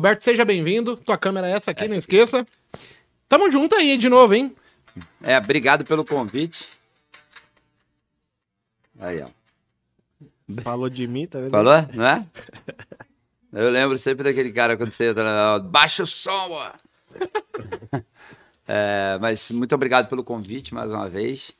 Roberto, seja bem-vindo. Tua câmera é essa aqui, não esqueça. Tamo junto aí de novo, hein? É, obrigado pelo convite. Aí, ó. Falou de mim, tá vendo? Falou? Não é? Eu lembro sempre daquele cara quando você entra. Baixa o som, ó. É, mas muito obrigado pelo convite mais uma vez.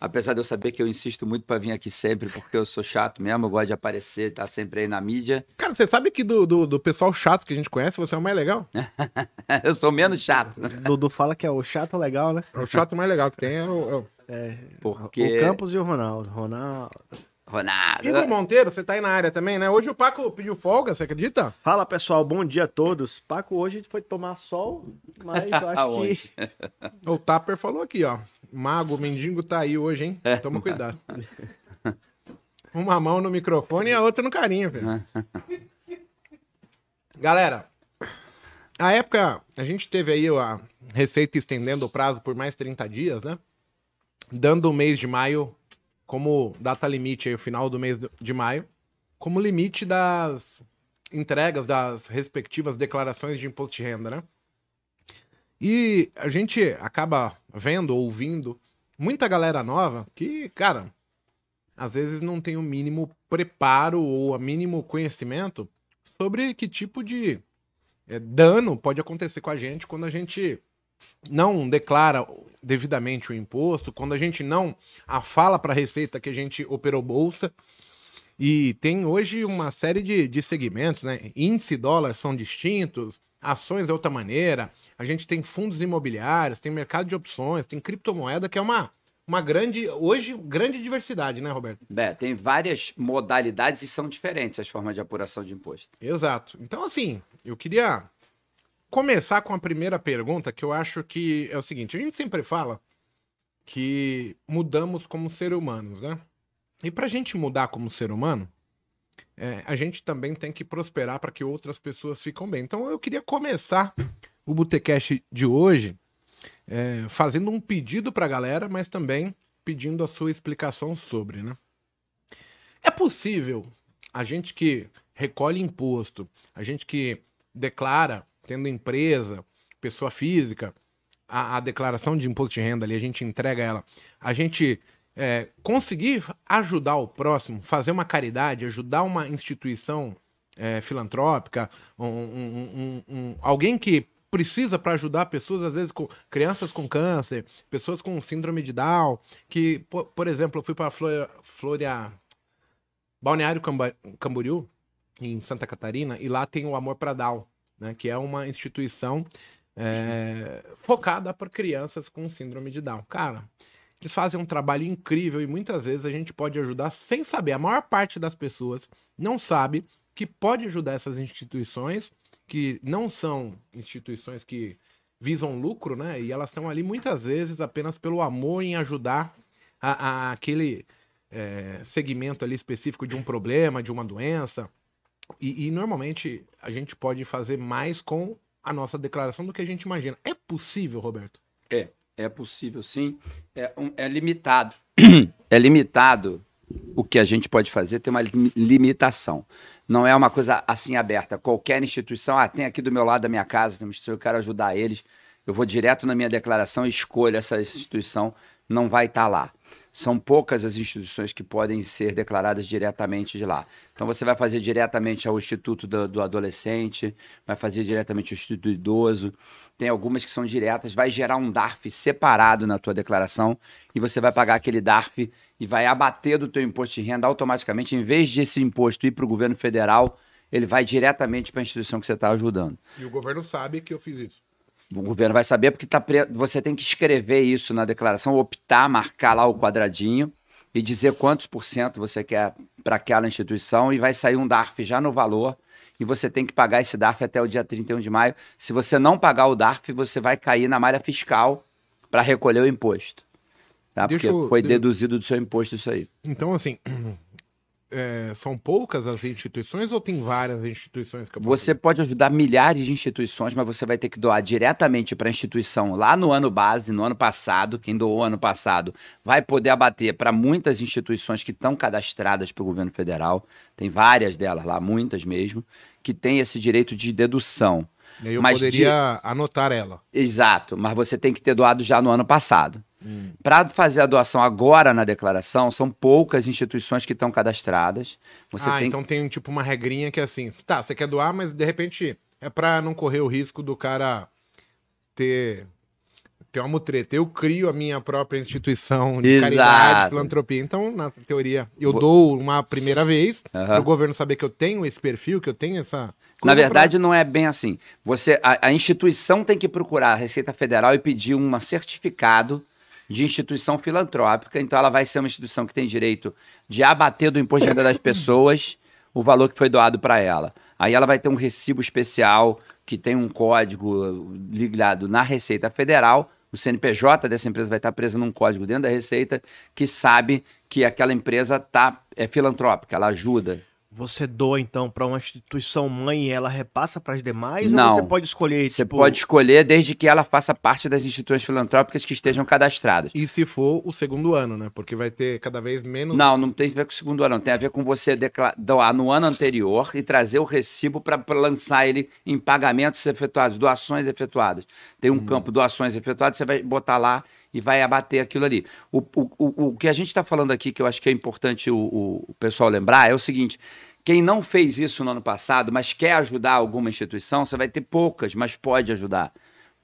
Apesar de eu saber que eu insisto muito para vir aqui sempre, porque eu sou chato mesmo, eu gosto de aparecer, tá sempre aí na mídia. Cara, você sabe que do, do, do pessoal chato que a gente conhece, você é o mais legal? eu sou menos chato. Dudu fala que é o chato legal, né? O chato mais legal que tem é o. é o- É, Porque. O Campos e o Ronaldo. Ronaldo. Ronaldo. Igor Monteiro, você tá aí na área também, né? Hoje o Paco pediu folga, você acredita? Fala pessoal, bom dia a todos. Paco hoje foi tomar sol, mas eu acho Aonde? que. O Tapper falou aqui, ó. Mago, o mendigo tá aí hoje, hein? Toma cuidado. Uma mão no microfone e a outra no carinho, velho. Galera, a época, a gente teve aí a Receita estendendo o prazo por mais 30 dias, né? Dando o mês de maio como data limite aí, o final do mês de maio, como limite das entregas das respectivas declarações de imposto de renda, né? E a gente acaba vendo, ouvindo, muita galera nova que, cara, às vezes não tem o mínimo preparo ou o mínimo conhecimento sobre que tipo de eh, dano pode acontecer com a gente quando a gente não declara devidamente o imposto, quando a gente não a fala para a Receita que a gente operou bolsa. E tem hoje uma série de, de segmentos, né? Índice e dólar são distintos, ações é outra maneira, a gente tem fundos imobiliários, tem mercado de opções, tem criptomoeda, que é uma, uma grande, hoje, grande diversidade, né, Roberto? É, tem várias modalidades e são diferentes as formas de apuração de imposto. Exato. Então, assim, eu queria começar com a primeira pergunta, que eu acho que é o seguinte: a gente sempre fala que mudamos como ser humanos, né? E pra gente mudar como ser humano, é, a gente também tem que prosperar para que outras pessoas fiquem bem. Então eu queria começar o Botecast de hoje é, fazendo um pedido pra galera, mas também pedindo a sua explicação sobre, né? É possível a gente que recolhe imposto, a gente que declara, tendo empresa, pessoa física, a, a declaração de imposto de renda ali, a gente entrega ela, a gente é, conseguir ajudar o próximo, fazer uma caridade, ajudar uma instituição é, filantrópica, um- um- um- alguém que precisa para ajudar pessoas, às vezes com crianças com câncer, pessoas com síndrome de Down, que, por, por exemplo, eu fui para Floria, Floria, Balneário Camboriú, em Santa Catarina, e lá tem o Amor para Down, né, que é uma instituição é, focada para crianças com síndrome de Down. Cara, eles fazem um trabalho incrível e muitas vezes a gente pode ajudar sem saber. A maior parte das pessoas não sabe que pode ajudar essas instituições, que não são instituições que visam lucro, né? E elas estão ali muitas vezes apenas pelo amor em ajudar a, a- aquele é, segmento ali específico de um problema, de uma doença. E, e normalmente a gente pode fazer mais com a nossa declaração do que a gente imagina. É possível, Roberto? É, é possível sim. É, um- é limitado. É limitado o que a gente pode fazer, tem uma lim- limitação. Não é uma coisa assim aberta. Qualquer instituição, ah, tem aqui do meu lado da minha casa, tem uma instituição, eu quero ajudar eles. Eu vou direto na minha declaração e escolho essa instituição, não vai estar lá. São poucas as instituições que podem ser declaradas diretamente de lá. Então você vai fazer diretamente ao Instituto do, do Adolescente, vai fazer diretamente ao Instituto do Idoso. Tem algumas que são diretas, vai gerar um DARF separado na tua declaração e você vai pagar aquele DARF e vai abater do teu imposto de renda automaticamente. Em vez de esse imposto ir para o governo federal, ele vai diretamente para a instituição que você está ajudando. E o governo sabe que eu fiz isso. O governo vai saber porque tá pre- você tem que escrever isso na declaração, optar, marcar lá o quadradinho e dizer quantos por cento você quer para aquela instituição e vai sair um DARF já no valor e você tem que pagar esse DARF até o dia 31 de maio. Se você não pagar o DARF, você vai cair na malha fiscal para recolher o imposto. Tá? Porque eu- foi de- deduzido do seu imposto isso aí. Então, assim, é, são poucas as instituições ou tem várias instituições que eu posso Você pode ajudar milhares de instituições, mas você vai ter que doar diretamente para a instituição lá no ano base, no ano passado. Quem doou ano passado vai poder abater para muitas instituições que estão cadastradas para o governo federal. Tem várias delas lá, muitas mesmo, que têm esse direito de dedução. Eu mas poderia anotar ela. Exato, mas você tem que ter doado já no ano passado. Para fazer a doação agora na declaração, são poucas instituições que estão cadastradas. Você ah, tem então tem tipo uma regrinha que é assim, tá, você quer doar, mas de repente é pra não correr o risco do cara ter ter uma mutreta. Eu crio a minha própria instituição de Exato. caridade, filantropia. Então, na teoria, eu dou uma primeira vez Aham. para o governo saber que eu tenho esse perfil, que eu tenho essa Na verdade, não é bem assim. Você, a, a instituição tem que procurar a Receita Federal e pedir um certificado de instituição filantrópica. Então, ela vai ser uma instituição que tem direito de abater do imposto de renda das pessoas o valor que foi doado para ela. Aí ela vai ter um recibo especial que tem um código ligado na Receita Federal. O CNPJ dessa empresa vai estar presa num código dentro da Receita que sabe que aquela empresa tá, é filantrópica, ela ajuda. Você doa, então, para uma instituição mãe e ela repassa para as demais? Não. Ou você pode escolher, Você tipo... pode escolher desde que ela faça parte das instituições filantrópicas que estejam cadastradas. E se for o segundo ano, né? Porque vai ter cada vez menos. Não, não tem a ver com o segundo ano, não. Tem a ver com você doar no ano anterior e trazer o recibo para lançar ele em pagamentos efetuados, doações efetuadas. Tem um campo doações efetuadas, você vai botar lá e vai abater aquilo ali. O, o, o, o que a gente está falando aqui, que eu acho que é importante o, o- o pessoal lembrar, é o seguinte: quem não fez isso no ano passado, mas quer ajudar alguma instituição, você vai ter poucas, mas pode ajudar.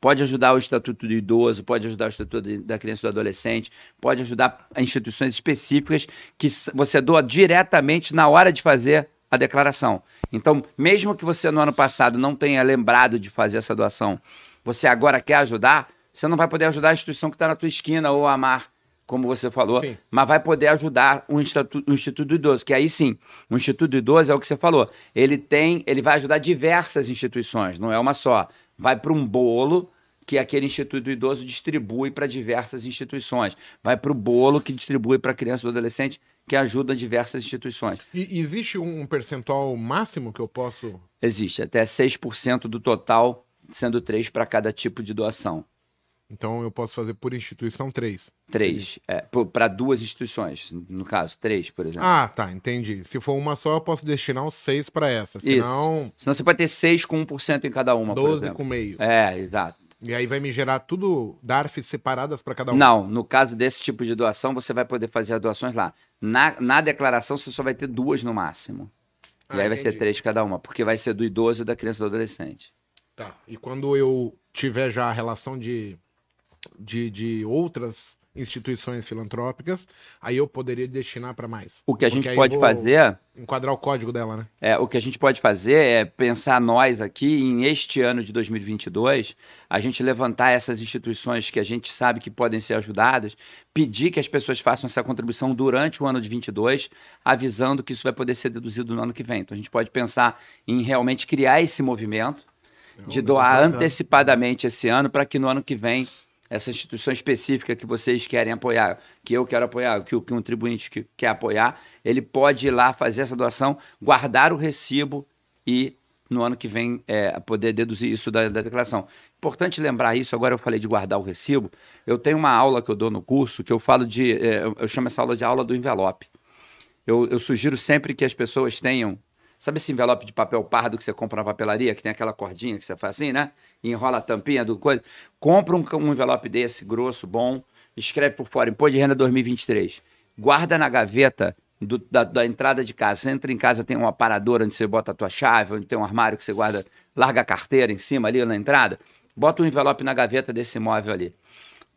Pode ajudar o Estatuto do Idoso, pode ajudar o Estatuto da Criança e do Adolescente, pode ajudar instituições específicas que você doa diretamente na hora de fazer a declaração. Então, mesmo que você no ano passado não tenha lembrado de fazer essa doação, você agora quer ajudar, você não vai poder ajudar a instituição que está na tua esquina ou amar, como você falou, Sim. mas vai poder ajudar o Instituto, o Instituto do Idoso, que aí sim, o Instituto do Idoso é o que você falou. Ele tem, ele vai ajudar diversas instituições, não é uma só. Vai para um bolo que aquele Instituto do Idoso distribui para diversas instituições. Vai para o bolo que distribui para criança e adolescente, que ajuda diversas instituições. E existe um percentual máximo que eu posso. Existe até 6% do total, sendo 3 para cada tipo de doação. Então eu posso fazer por instituição três. Três. É, para duas instituições, no caso, três, por exemplo. Ah, tá, entendi. Se for uma só, eu posso destinar os seis para essa. Senão, Senão você pode ter 6 com 1% em cada uma, por 12 exemplo. com meio. É, exato. E aí vai me gerar tudo DARFs separadas para cada um. Não, no caso desse tipo de doação, você vai poder fazer as doações lá. Na, na declaração, você só vai ter duas no máximo. E Ah, aí vai ser entendi. três cada uma, porque vai ser do idoso e da criança e do adolescente. Tá. E quando eu tiver já a relação de, de, de outras instituições filantrópicas, aí eu poderia destinar para mais. O que a gente pode fazer Enquadrar o código dela, né? É, o que a gente pode fazer é pensar nós aqui em este ano de 2022, a gente levantar essas instituições que a gente sabe que podem ser ajudadas, pedir que as pessoas façam essa contribuição durante o ano de 22, avisando que isso vai poder ser deduzido no ano que vem. Então a gente pode pensar em realmente criar esse movimento de doar antecipadamente esse ano para que no ano que vem essa instituição específica que vocês querem apoiar, que eu quero apoiar, que, o- contribuinte que quer apoiar, ele pode ir lá fazer essa doação, guardar o recibo e no ano que vem é, poder deduzir isso da, da declaração. Importante lembrar isso, agora eu falei de guardar o recibo, eu tenho uma aula que eu dou no curso que eu falo de, é, eu- eu chamo essa aula de aula do envelope. Eu, eu sugiro sempre que as pessoas tenham. Sabe esse envelope de papel pardo que você compra na papelaria, que tem aquela cordinha que você faz assim, né? E enrola a tampinha do coisa. Compra um, um envelope desse, grosso, bom, escreve por fora, Imposto de Renda 2023. Guarda na gaveta do- da, da entrada de casa. Você entra em casa, tem um aparador onde você bota a tua chave, onde tem um armário que você guarda, larga a carteira em cima ali na entrada. Bota um envelope na gaveta desse imóvel ali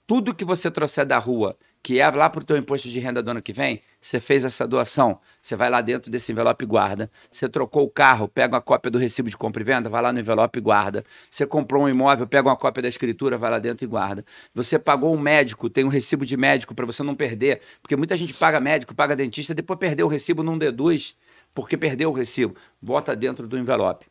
tudo que você trouxer da rua, que é lá para o teu imposto de renda do ano que vem, você fez essa doação, você vai lá dentro desse envelope e guarda. Você trocou o carro, pega uma cópia do recibo de compra e venda, vai lá no envelope e guarda. Você comprou um imóvel, pega uma cópia da escritura, vai lá dentro e guarda. Você pagou um médico, tem um recibo de médico para você não perder, porque muita gente paga médico, paga dentista, depois perdeu o recibo, não deduz, porque perdeu o recibo. Bota dentro do envelope.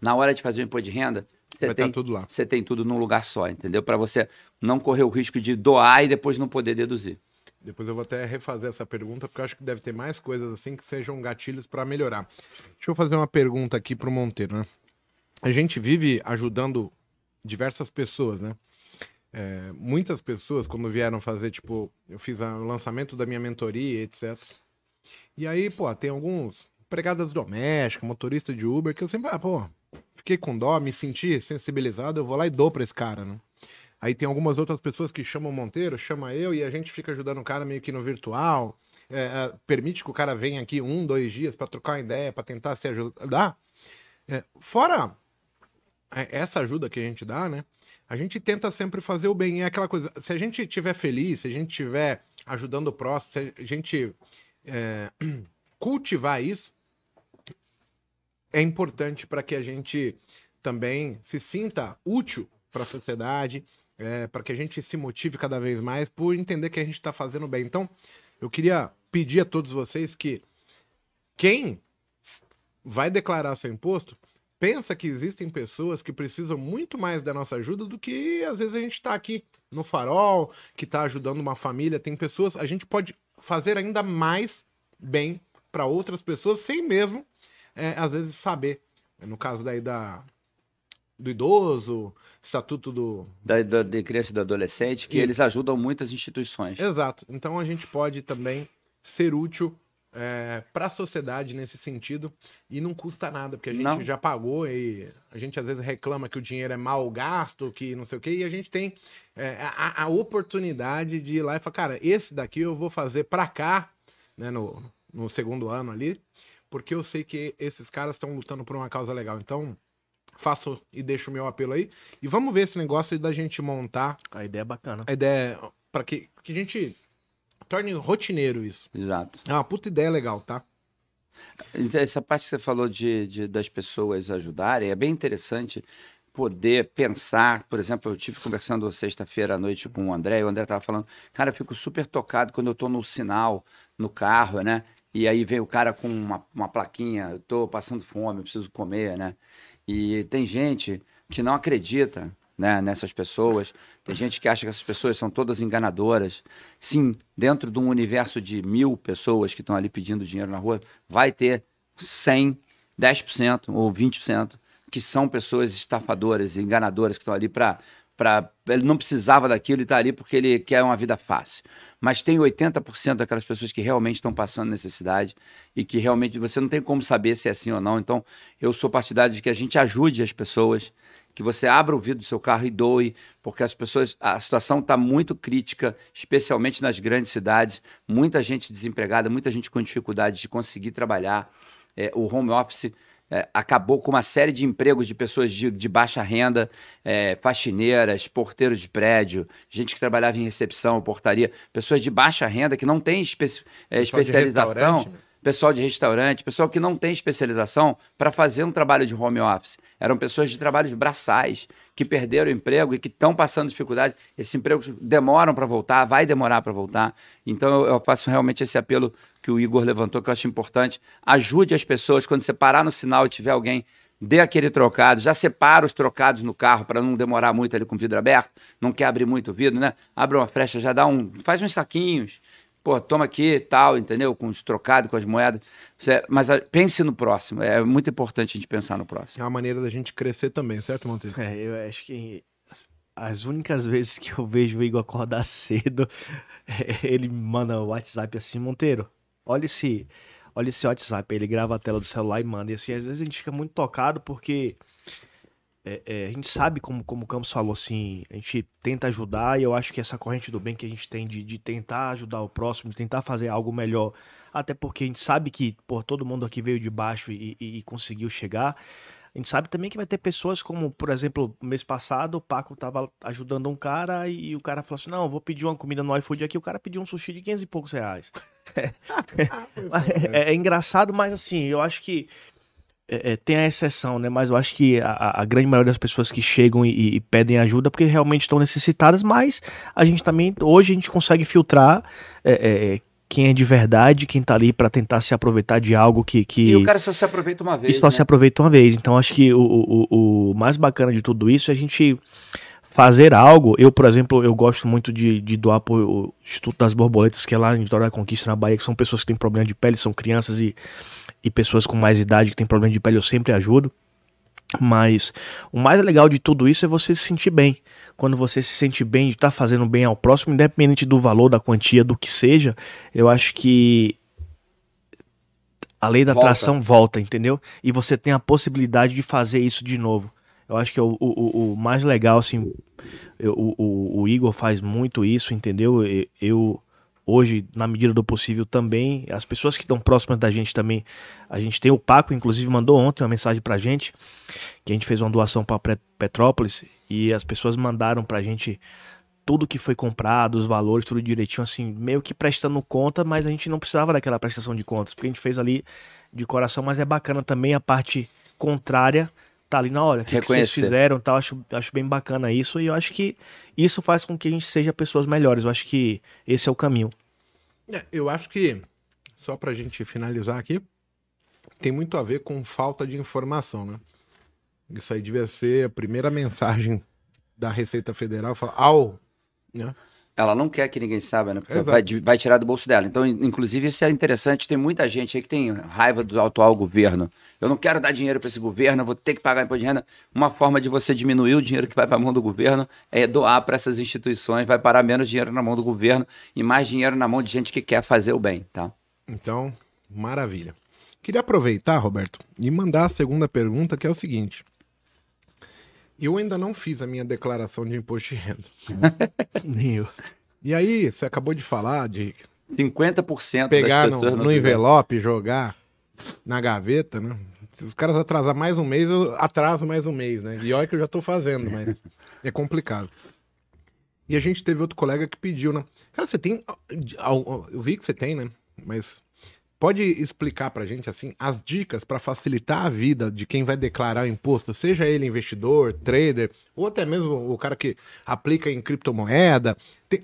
Na hora de fazer o imposto de renda, você Vai tá tem tudo lá. Você tem tudo num lugar só, entendeu? Para você não correr o risco de doar e depois não poder deduzir. Depois eu vou até refazer essa pergunta, porque eu acho que deve ter mais coisas assim que sejam gatilhos para melhorar. Deixa eu fazer uma pergunta aqui pro Monteiro, né? A gente vive ajudando diversas pessoas, né? É, muitas pessoas, quando vieram fazer, tipo, eu fiz o lançamento da minha mentoria, etc. E aí, pô, tem alguns empregadas domésticas, motorista de Uber, que eu sempre, ah, pô, fiquei com dó, me senti sensibilizado, eu vou lá e dou pra esse cara, né? Aí tem algumas outras pessoas que chamam o Monteiro, chama eu, e a gente fica ajudando o cara meio que no virtual. É, é, permite que o cara venha aqui um, dois dias para trocar uma ideia, para tentar se ajudar. É, fora é, essa ajuda que a gente dá, né? A gente tenta sempre fazer o bem. É aquela coisa, se a gente estiver feliz, se a gente estiver ajudando o próximo, se a gente é, cultivar isso, é importante para que a gente também se sinta útil para a sociedade, é, para que a gente se motive cada vez mais por entender que a gente está fazendo bem. Então, eu queria pedir a todos vocês que quem vai declarar seu imposto, pensa que existem pessoas que precisam muito mais da nossa ajuda do que às vezes a gente está aqui no farol, que está ajudando uma família. Tem pessoas, a gente pode fazer ainda mais bem para outras pessoas sem mesmo, é, às vezes, saber. No caso daí da, do idoso, estatuto do. Da, da, de criança e do adolescente, que Isso. eles ajudam muitas instituições. Exato. Então a gente pode também ser útil é, para a sociedade nesse sentido e não custa nada, porque a gente não. já pagou e a gente às vezes reclama que o dinheiro é mal gasto, que não sei o quê, e a gente tem é, a, a, oportunidade de ir lá e falar, cara, esse daqui eu vou fazer para cá, né, no, no segundo ano ali, porque eu sei que esses caras estão lutando por uma causa legal. Então, faço e deixo o meu apelo aí. E vamos ver esse negócio da gente montar. A ideia é bacana. A ideia para que, que a gente torne rotineiro isso. Exato. É uma puta ideia legal, tá? Então, essa parte que você falou de, de, das pessoas ajudarem é bem interessante poder pensar, por exemplo, eu tive conversando sexta-feira à noite com o André, e o André estava falando, cara, eu fico super tocado quando eu estou no sinal, no carro, né? E aí vem o cara com uma, uma plaquinha, eu tô passando fome, eu preciso comer, né? E tem gente que não acredita né, nessas pessoas, tem gente que acha que essas pessoas são todas enganadoras. Sim, dentro de um universo de mil pessoas que estão ali pedindo dinheiro na rua, vai ter 100, 10% ou 20% que são pessoas estafadoras, enganadoras, que estão ali para. Ele não precisava daquilo e está ali porque ele quer uma vida fácil mas tem 80% daquelas pessoas que realmente estão passando necessidade e que realmente você não tem como saber se é assim ou não. Então, eu sou partidário de que a gente ajude as pessoas, que você abra o vidro do seu carro e doe, porque as pessoas, a situação está muito crítica, especialmente nas grandes cidades, muita gente desempregada, muita gente com dificuldade de conseguir trabalhar. É, o home office é, acabou com uma série de empregos de pessoas de, de baixa renda, é, faxineiras, porteiros de prédio, gente que trabalhava em recepção, portaria, pessoas de baixa renda que não têm espe é, especialização pessoal de restaurante, pessoal que não tem especialização para fazer um trabalho de home office. Eram pessoas de trabalhos braçais que perderam o emprego e que estão passando dificuldade. Esses empregos demoram para voltar, vai demorar para voltar. Então eu, eu, faço realmente esse apelo que o Igor levantou, que eu acho importante. Ajude as pessoas quando você parar no sinal e tiver alguém dê aquele trocado, já separa os trocados no carro para não demorar muito ali com o vidro aberto, não quer abrir muito o vidro, né? Abre uma frecha, já dá um, faz uns saquinhos, pô, toma aqui tal, entendeu? Com os trocados, com as moedas. Mas a, pense no próximo. É muito importante a gente pensar no próximo. É uma maneira da gente crescer também, certo, Monteiro? É, eu acho que as únicas vezes que eu vejo o Igor acordar cedo, ele manda o WhatsApp assim, Monteiro, olha esse, olha esse WhatsApp. Ele grava a tela do celular e manda. E assim, às vezes a gente fica muito tocado porque é, é, a gente sabe, como, como o Campos falou, assim, a gente tenta ajudar e eu acho que essa corrente do bem que a gente tem de, de tentar ajudar o próximo, de tentar fazer algo melhor, até porque a gente sabe que pô, todo mundo aqui veio de baixo e, e, e conseguiu chegar. A gente sabe também que vai ter pessoas como, por exemplo, mês passado o Paco tava ajudando um cara e o cara falou assim: Não, vou pedir uma comida no iFood aqui. O cara pediu um sushi de 500 e poucos reais. é, é, é, engraçado, mas assim, eu acho que é, é, tem a exceção, né? Mas eu acho que a, a grande maioria das pessoas que chegam e, e, pedem ajuda porque realmente estão necessitadas, mas a gente também, hoje a gente consegue filtrar é, é quem é de verdade, quem tá ali para tentar se aproveitar de algo que, que. E o cara só se aproveita uma vez. E só né? se aproveita uma vez. Então acho que o, o, o mais bacana de tudo isso é a gente fazer algo. Eu, por exemplo, eu gosto muito de, de doar para o Instituto das Borboletas, que é lá em Vitória da Conquista, na Bahia, que são pessoas que têm problema de pele, são crianças e, e pessoas com mais idade que têm problema de pele, eu sempre ajudo. Mas o mais legal de tudo isso é você se sentir bem. Quando você se sente bem de estar tá fazendo bem ao próximo, independente do valor, da quantia, do que seja, eu acho que a lei da volta. atração volta, entendeu? E você tem a possibilidade de fazer isso de novo. Eu acho que é o, o, o mais legal, assim, eu, o, o, Igor faz muito isso, entendeu? Eu, hoje, na medida do possível, também, as pessoas que estão próximas da gente também, a gente tem o Paco, inclusive, mandou ontem uma mensagem pra gente, que a gente fez uma doação para Petrópolis, e as pessoas mandaram pra gente tudo que foi comprado, os valores, tudo direitinho, assim, meio que prestando conta, mas a gente não precisava daquela prestação de contas, porque a gente fez ali de coração, mas é bacana também a parte contrária tá ali na hora. O que, que, vocês fizeram tal. Acho, acho bem bacana isso. E eu acho que isso faz com que a gente seja pessoas melhores. Eu acho que esse é o caminho. É, eu acho que, só pra gente finalizar aqui, tem muito a ver com falta de informação, né? Isso aí devia ser a primeira mensagem da Receita Federal, falar, ao, né? Ela não quer que ninguém saiba, né? Porque vai, vai, tirar do bolso dela. Então, inclusive, isso é interessante. Tem muita gente aí que tem raiva do atual governo. Eu não quero dar dinheiro para esse governo, eu vou ter que pagar imposto de renda. Uma forma de você diminuir o dinheiro que vai para a mão do governo é doar para essas instituições, vai parar menos dinheiro na mão do governo e mais dinheiro na mão de gente que quer fazer o bem, tá? Então, maravilha. Queria aproveitar, Roberto, e mandar a segunda pergunta, que é o seguinte. Eu ainda não fiz a minha declaração de imposto de renda. Nem eu. E aí, você acabou de falar de 50% pegar no, no envelope jogar na gaveta, né? Se os caras atrasar mais um mês, eu atraso mais um mês, né? E olha que eu já tô fazendo, mas é complicado. E a gente teve outro colega que pediu, né? Cara, você tem. Eu vi que você tem, né? Mas Pode explicar para a gente assim as dicas para facilitar a vida de quem vai declarar imposto, seja ele investidor, trader, ou até mesmo o cara que aplica em criptomoeda. Tem...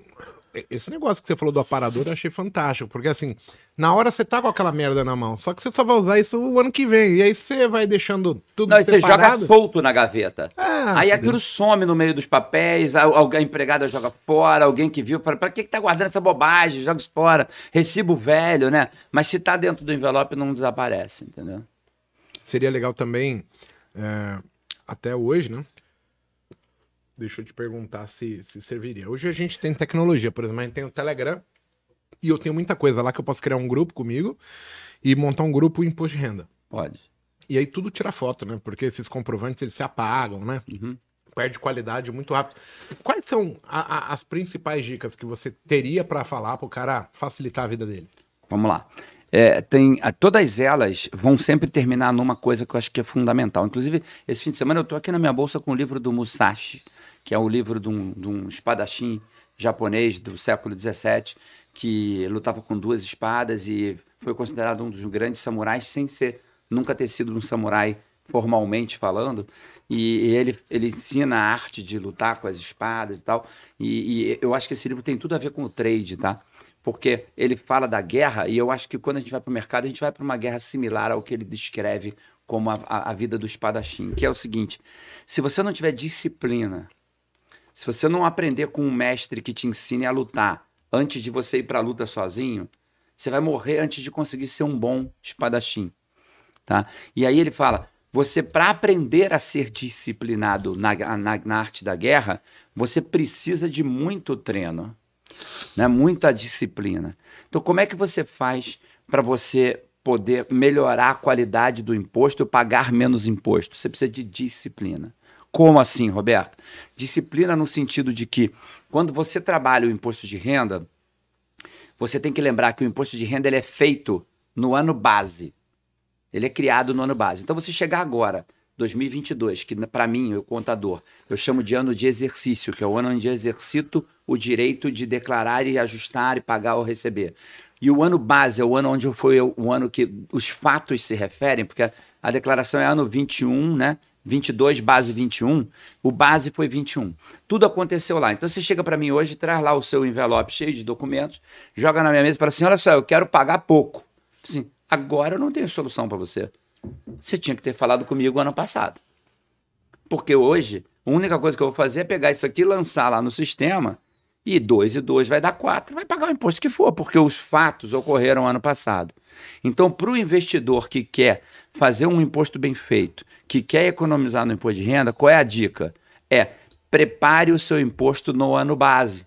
Esse negócio que você falou do aparador eu achei fantástico, porque assim, na hora você tá com aquela merda na mão, só que você só vai usar isso o ano que vem, e aí você vai deixando tudo Não, separado. você joga solto na gaveta. Ah, aí aquilo some no meio dos papéis, a, a, empregada joga fora, alguém que viu, fala, pra que que tá guardando essa bobagem? Joga isso fora, recibo velho, né? Mas se tá dentro do envelope, não desaparece, entendeu? Seria legal também, é, até hoje, né? Deixa eu te perguntar se, se serviria. Hoje a gente tem tecnologia, por exemplo, a gente tem o Telegram e eu tenho muita coisa lá que eu posso criar um grupo comigo e montar um grupo imposto de renda. Pode. E aí tudo tira foto, né? Porque esses comprovantes eles se apagam, né? Uhum. Perde qualidade muito rápido. Quais são a, a, as principais dicas que você teria para falar para o cara facilitar a vida dele? Vamos lá. É, tem, todas elas vão sempre terminar numa coisa que eu acho que é fundamental. Inclusive, esse fim de semana eu estou aqui na minha bolsa com o livro do Musashi, que é o livro de um, de um espadachim japonês do século XVII, que lutava com duas espadas e foi considerado um dos grandes samurais, sem ser nunca ter sido um samurai formalmente falando. E, e ele, ele ensina a arte de lutar com as espadas e tal. E, e, eu acho que esse livro tem tudo a ver com o trade, tá? Porque ele fala da guerra, e eu acho que quando a gente vai para o mercado, a gente vai para uma guerra similar ao que ele descreve como a, a vida do espadachim, que é o seguinte: se você não tiver disciplina, se você não aprender com um mestre que te ensine a lutar antes de você ir para a luta sozinho, você vai morrer antes de conseguir ser um bom espadachim, tá? E aí ele fala, você para aprender a ser disciplinado na, na, na, arte da guerra, você precisa de muito treino, né? Muita disciplina. Então, como é que você faz para você poder melhorar a qualidade do imposto e pagar menos imposto? Você precisa de disciplina. Como assim, Roberto? Disciplina no sentido de que quando você trabalha o imposto de renda, você tem que lembrar que o imposto de renda ele é feito no ano base. Ele é criado no ano base. Então você chegar agora, 2022, que para mim, o contador, eu chamo de ano de exercício, que é o ano onde eu exercito o direito de declarar e ajustar e pagar ou receber. E o ano base é o ano onde foi o ano que os fatos se referem, porque a declaração é ano 21, né? 22, base 21, o base foi 21. Tudo aconteceu lá. Então você chega para mim hoje, traz lá o seu envelope cheio de documentos, joga na minha mesa e fala assim: olha só, eu quero pagar pouco. Assim, agora eu não tenho solução para você. Você tinha que ter falado comigo ano passado. Porque hoje A única coisa que eu vou fazer é pegar isso aqui, lançar lá no sistema, e 2 e 2 vai dar 4, vai pagar o imposto que for, porque os fatos ocorreram ano passado. Então, para o investidor que quer fazer um imposto bem feito, que quer economizar no imposto de renda, qual é a dica? É prepare o seu imposto no ano base.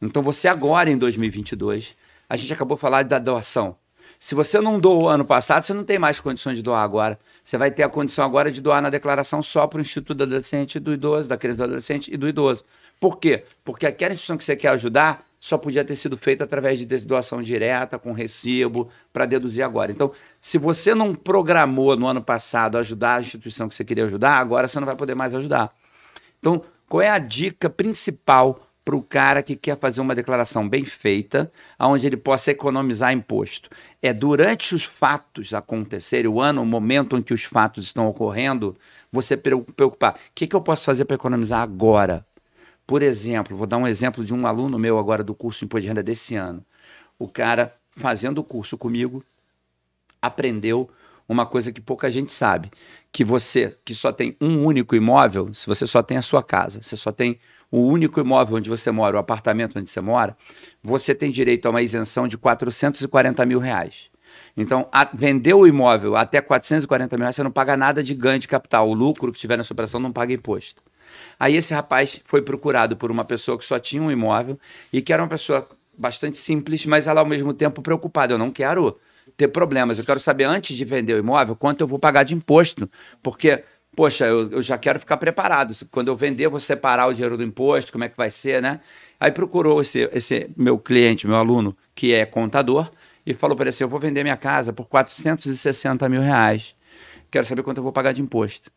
Então, você agora, em 2022, a gente acabou de falar da doação. Se você não doou ano passado, você não tem mais condições de doar agora. Você vai ter a condição agora de doar na declaração só para o Instituto do Adolescente e do Idoso, da criança do adolescente e do idoso. Por quê? Porque aquela instituição que você quer ajudar só podia ter sido feita através de doação direta, com recibo, para deduzir agora. Então, se você não programou no ano passado ajudar a instituição que você queria ajudar, agora você não vai poder mais ajudar. Então, qual é a dica principal para o cara que quer fazer uma declaração bem feita, onde ele possa economizar imposto? É durante os fatos acontecerem, o ano, o momento em que os fatos estão ocorrendo, você preocupar. O que, que eu posso fazer para economizar agora? Por exemplo, vou dar um exemplo de um aluno meu agora do curso Imposto de Renda desse ano. O cara, fazendo o curso comigo, aprendeu uma coisa que pouca gente sabe, que você que só tem um único imóvel, se você só tem a sua casa, você só tem o único imóvel onde você mora, o apartamento onde você mora, você tem direito a uma isenção de 440 mil reais. Então, a, vendeu o imóvel até 440 mil reais, você não paga nada de ganho de capital. O lucro que tiver na sua operação não paga imposto. Aí esse rapaz foi procurado por uma pessoa que só tinha um imóvel e que era uma pessoa bastante simples, mas ela ao mesmo tempo preocupada. Eu não quero ter problemas, eu quero saber antes de vender o imóvel quanto eu vou pagar de imposto, porque poxa, eu, eu, já quero ficar preparado. Quando eu vender, eu vou separar o dinheiro do imposto, como é que vai ser, né? Aí procurou esse, esse meu cliente, meu aluno, que é contador, e falou para ele assim: eu vou vender minha casa por 460 mil reais. Quero saber quanto eu vou pagar de imposto.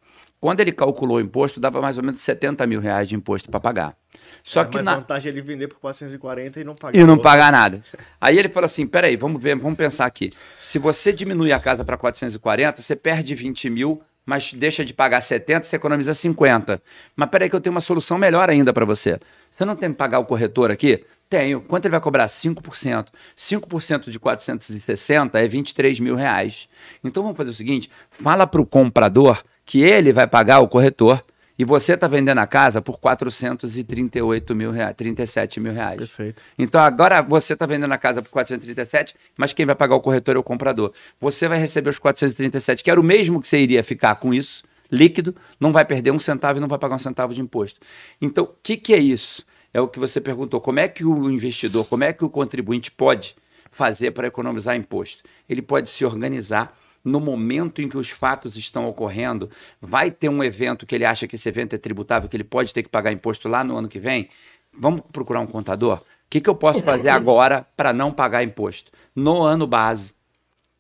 Quando ele calculou o imposto, dava mais ou menos 70 mil reais de imposto para pagar. Só é, que mas na vantagem ele vender por 440 e não pagar. E não pagar nada. Aí ele falou assim: peraí, vamos ver, vamos pensar aqui. Se você diminui a casa para 440, você perde 20 mil, mas deixa de pagar 70, você economiza 50. Mas peraí, que eu tenho uma solução melhor ainda para você. Você não tem que pagar o corretor aqui? Tenho. Quanto ele vai cobrar? 5%. 5% de 460 é 23 mil reais. Então vamos fazer o seguinte: fala para o comprador que ele vai pagar o corretor e você está vendendo a casa por 438 mil reais, 37 mil reais. Perfeito. Então agora você está vendendo a casa por 437, mas quem vai pagar o corretor é o comprador. Você vai receber os 437, que era o mesmo que você iria ficar com isso, líquido, não vai perder um centavo e não vai pagar um centavo de imposto. Então, o que, que é isso? É o que você perguntou. Como é que o investidor, como é que o contribuinte pode fazer para economizar imposto? Ele pode se organizar no momento em que os fatos estão ocorrendo, vai ter um evento que ele acha que esse evento é tributável, que ele pode ter que pagar imposto lá no ano que vem, vamos procurar um contador? O que, que eu posso fazer agora para não pagar imposto? No ano base,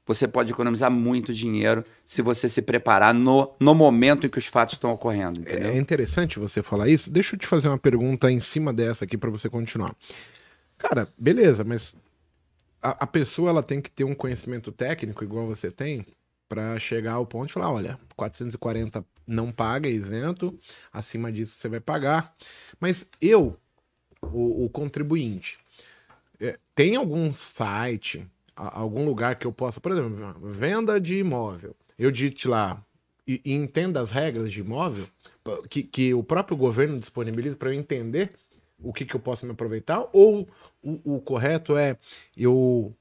você pode economizar muito dinheiro se você se preparar no, no momento em que os fatos estão ocorrendo. Entendeu? É interessante você falar isso. Deixa eu te fazer uma pergunta em cima dessa aqui para você continuar. Cara, beleza, mas a, a, pessoa ela tem que ter um conhecimento técnico igual você tem para chegar ao ponto de falar, olha, 440 não paga, é isento, acima disso você vai pagar. Mas eu, o, o contribuinte, é, tem algum site, algum lugar que eu possa, por exemplo, venda de imóvel. Eu digite lá e, e entenda as regras de imóvel que, que o próprio governo disponibiliza para eu entender o que, que eu posso me aproveitar, ou o, o correto é eu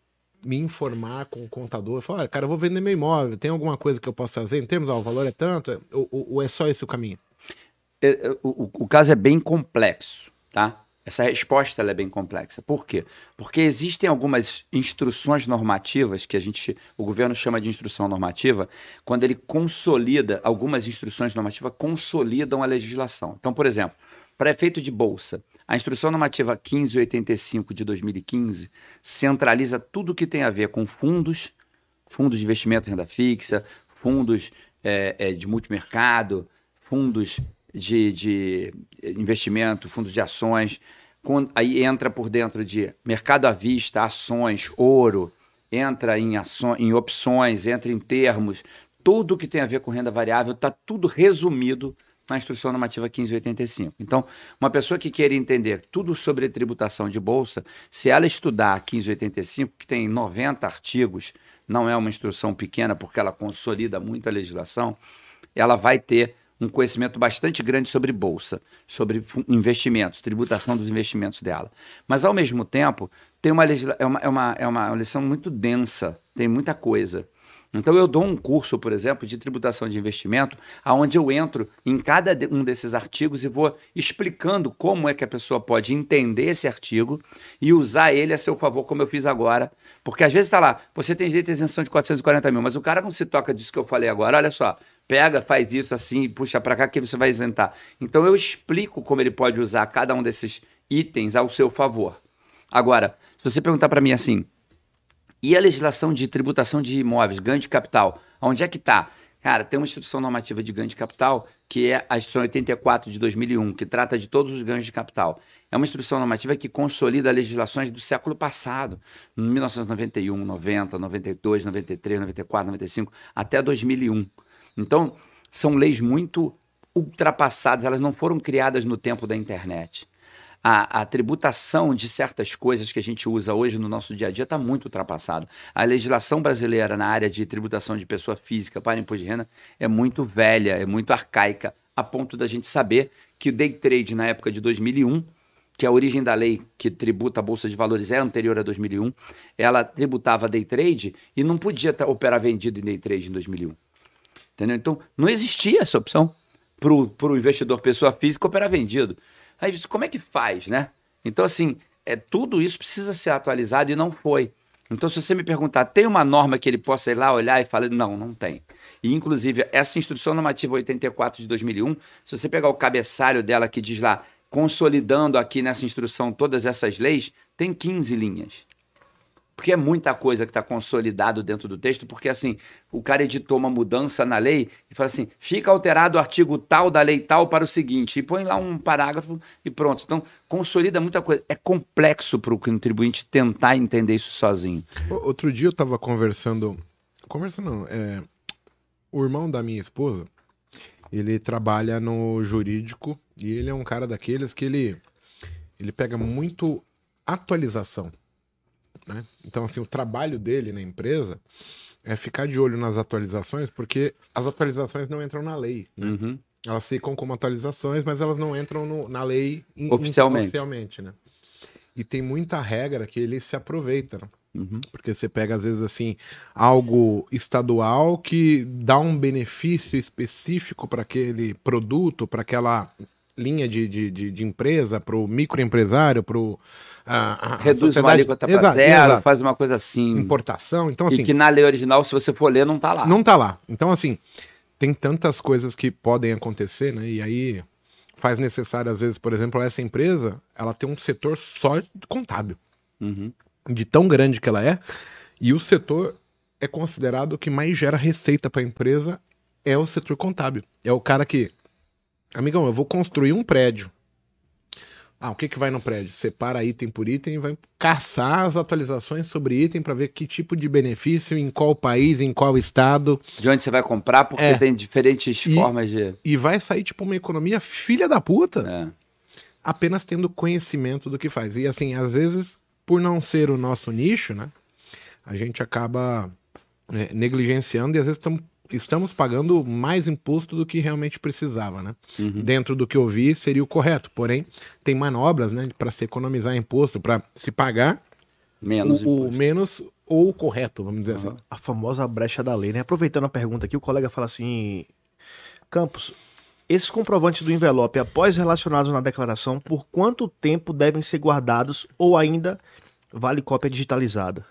me informar com o contador, falar, cara, eu vou vender meu imóvel, tem alguma coisa que eu posso fazer em termos, ah, o valor é tanto, ou, ou é só esse o caminho? É, é, o, o, caso é bem complexo, tá? Essa resposta é bem complexa. Por quê? Porque existem algumas instruções normativas que a gente, o governo chama de instrução normativa, quando ele consolida, algumas instruções normativas consolidam a legislação. Então, por exemplo, para efeito de bolsa, a Instrução Normativa 1585 de 2015 centraliza tudo que tem a ver com fundos, fundos de investimento em renda fixa, fundos é, é, de multimercado, fundos de, de, investimento, fundos de ações. Com, aí entra por dentro de mercado à vista, ações, ouro, entra em, ações, em opções, entra em termos, tudo que tem a ver com renda variável está tudo resumido na Instrução Normativa 1585. Então, uma pessoa que queira entender tudo sobre tributação de bolsa, se ela estudar a 1585, que tem 90 artigos, não é uma instrução pequena porque ela consolida muito a legislação, ela vai ter um conhecimento bastante grande sobre bolsa, sobre investimentos, tributação dos investimentos dela. Mas, ao mesmo tempo, tem uma, é uma, é uma, é uma lição muito densa, tem muita coisa. Então, eu dou um curso, por exemplo, de tributação de investimento, aonde eu entro em cada um desses artigos e vou explicando como é que a pessoa pode entender esse artigo e usar ele a seu favor, como eu fiz agora. Porque às vezes está lá, você tem direito à isenção de 440 mil, mas o cara não se toca disso que eu falei agora. Olha só, pega, faz isso assim, puxa para cá que você vai isentar. Então, eu explico como ele pode usar cada um desses itens ao seu favor. Agora, se você perguntar para mim assim, e a legislação de tributação de imóveis, ganho de capital, onde é que está? Cara, tem uma instrução normativa de ganho de capital, que é a instrução 84 de 2001, que trata de todos os ganhos de capital. É uma instrução normativa que consolida legislações do século passado, 1991, 90, 92, 93, 94, 95, até 2001. Então, são leis muito ultrapassadas, elas não foram criadas no tempo da internet a, a tributação de certas coisas que a gente usa hoje no nosso dia a dia está muito ultrapassado. A legislação brasileira na área de tributação de pessoa física para imposto de renda é muito velha, é muito arcaica, a ponto da gente saber que o day trade na época de 2001, que a origem da lei que tributa a bolsa de valores é anterior a 2001, ela tributava day trade e não podia operar vendido em day trade em 2001. Entendeu? Então, não existia essa opção para o investidor pessoa física operar vendido. Aí, como é que faz, né? Então, assim, é, tudo isso precisa ser atualizado e não foi. Então, se você me perguntar, tem uma norma que ele possa ir lá olhar e falar, não, não tem. E, inclusive, essa instrução normativa 84 de 2001, se você pegar o cabeçalho dela que diz lá, consolidando aqui nessa instrução todas essas leis, tem 15 linhas. Porque é muita coisa que está consolidado dentro do texto, porque assim, o cara editou uma mudança na lei e fala assim: fica alterado o artigo tal da lei tal para o seguinte, e põe lá um parágrafo e pronto. Então, consolida muita coisa. É complexo para o contribuinte tentar entender isso sozinho. Outro dia eu tava conversando. Conversando, não. É, o irmão da minha esposa, ele trabalha no jurídico e ele é um cara daqueles que ele, ele pega muito atualização. Né? Então, assim, o trabalho dele na empresa é ficar de olho nas atualizações, porque as atualizações não entram na lei. né? Elas ficam como atualizações, mas elas não entram no- na lei in- Oficialmente. oficialmente, né? E tem muita regra que ele se aproveita, né? Uhum. Porque você pega, às vezes, assim, algo estadual que dá um benefício específico para aquele produto, para aquela linha de, de, de, de empresa, para o microempresário, para o. Reduz uma alíquota para zero, faz uma coisa assim. Importação. Então, assim. e que na lei original, se você for ler, não tá lá. Não tá lá. Então, assim, tem tantas coisas que podem acontecer, né? E aí faz necessário, às vezes, por exemplo, essa empresa, ela tem um setor só de contábil, Uhum. de tão grande que ela é, e o setor é considerado o que mais gera receita para a empresa é o setor contábil. É o cara que, amigão, eu vou construir um prédio. Ah, o que que vai no prédio? Separa item por item e vai caçar as atualizações sobre item para ver que tipo de benefício, em qual país, em qual estado, De onde você vai comprar, porque É. tem diferentes E- formas de. e vai sair tipo uma economia filha da puta, É. apenas tendo conhecimento do que faz. E assim, às vezes, por não ser o nosso nicho, né, a gente acaba é, negligenciando e às vezes tam- estamos pagando mais imposto do que realmente precisava, né? Uhum. Dentro do que eu vi seria o correto, porém tem manobras, né, para se economizar imposto, para se pagar Menos o, o menos ou o correto, vamos dizer assim. A famosa brecha da lei, né? Aproveitando a pergunta aqui, o colega fala assim: Campos, esses comprovantes do envelope, após relacionados na declaração, por quanto tempo devem ser guardados ou ainda vale cópia digitalizada?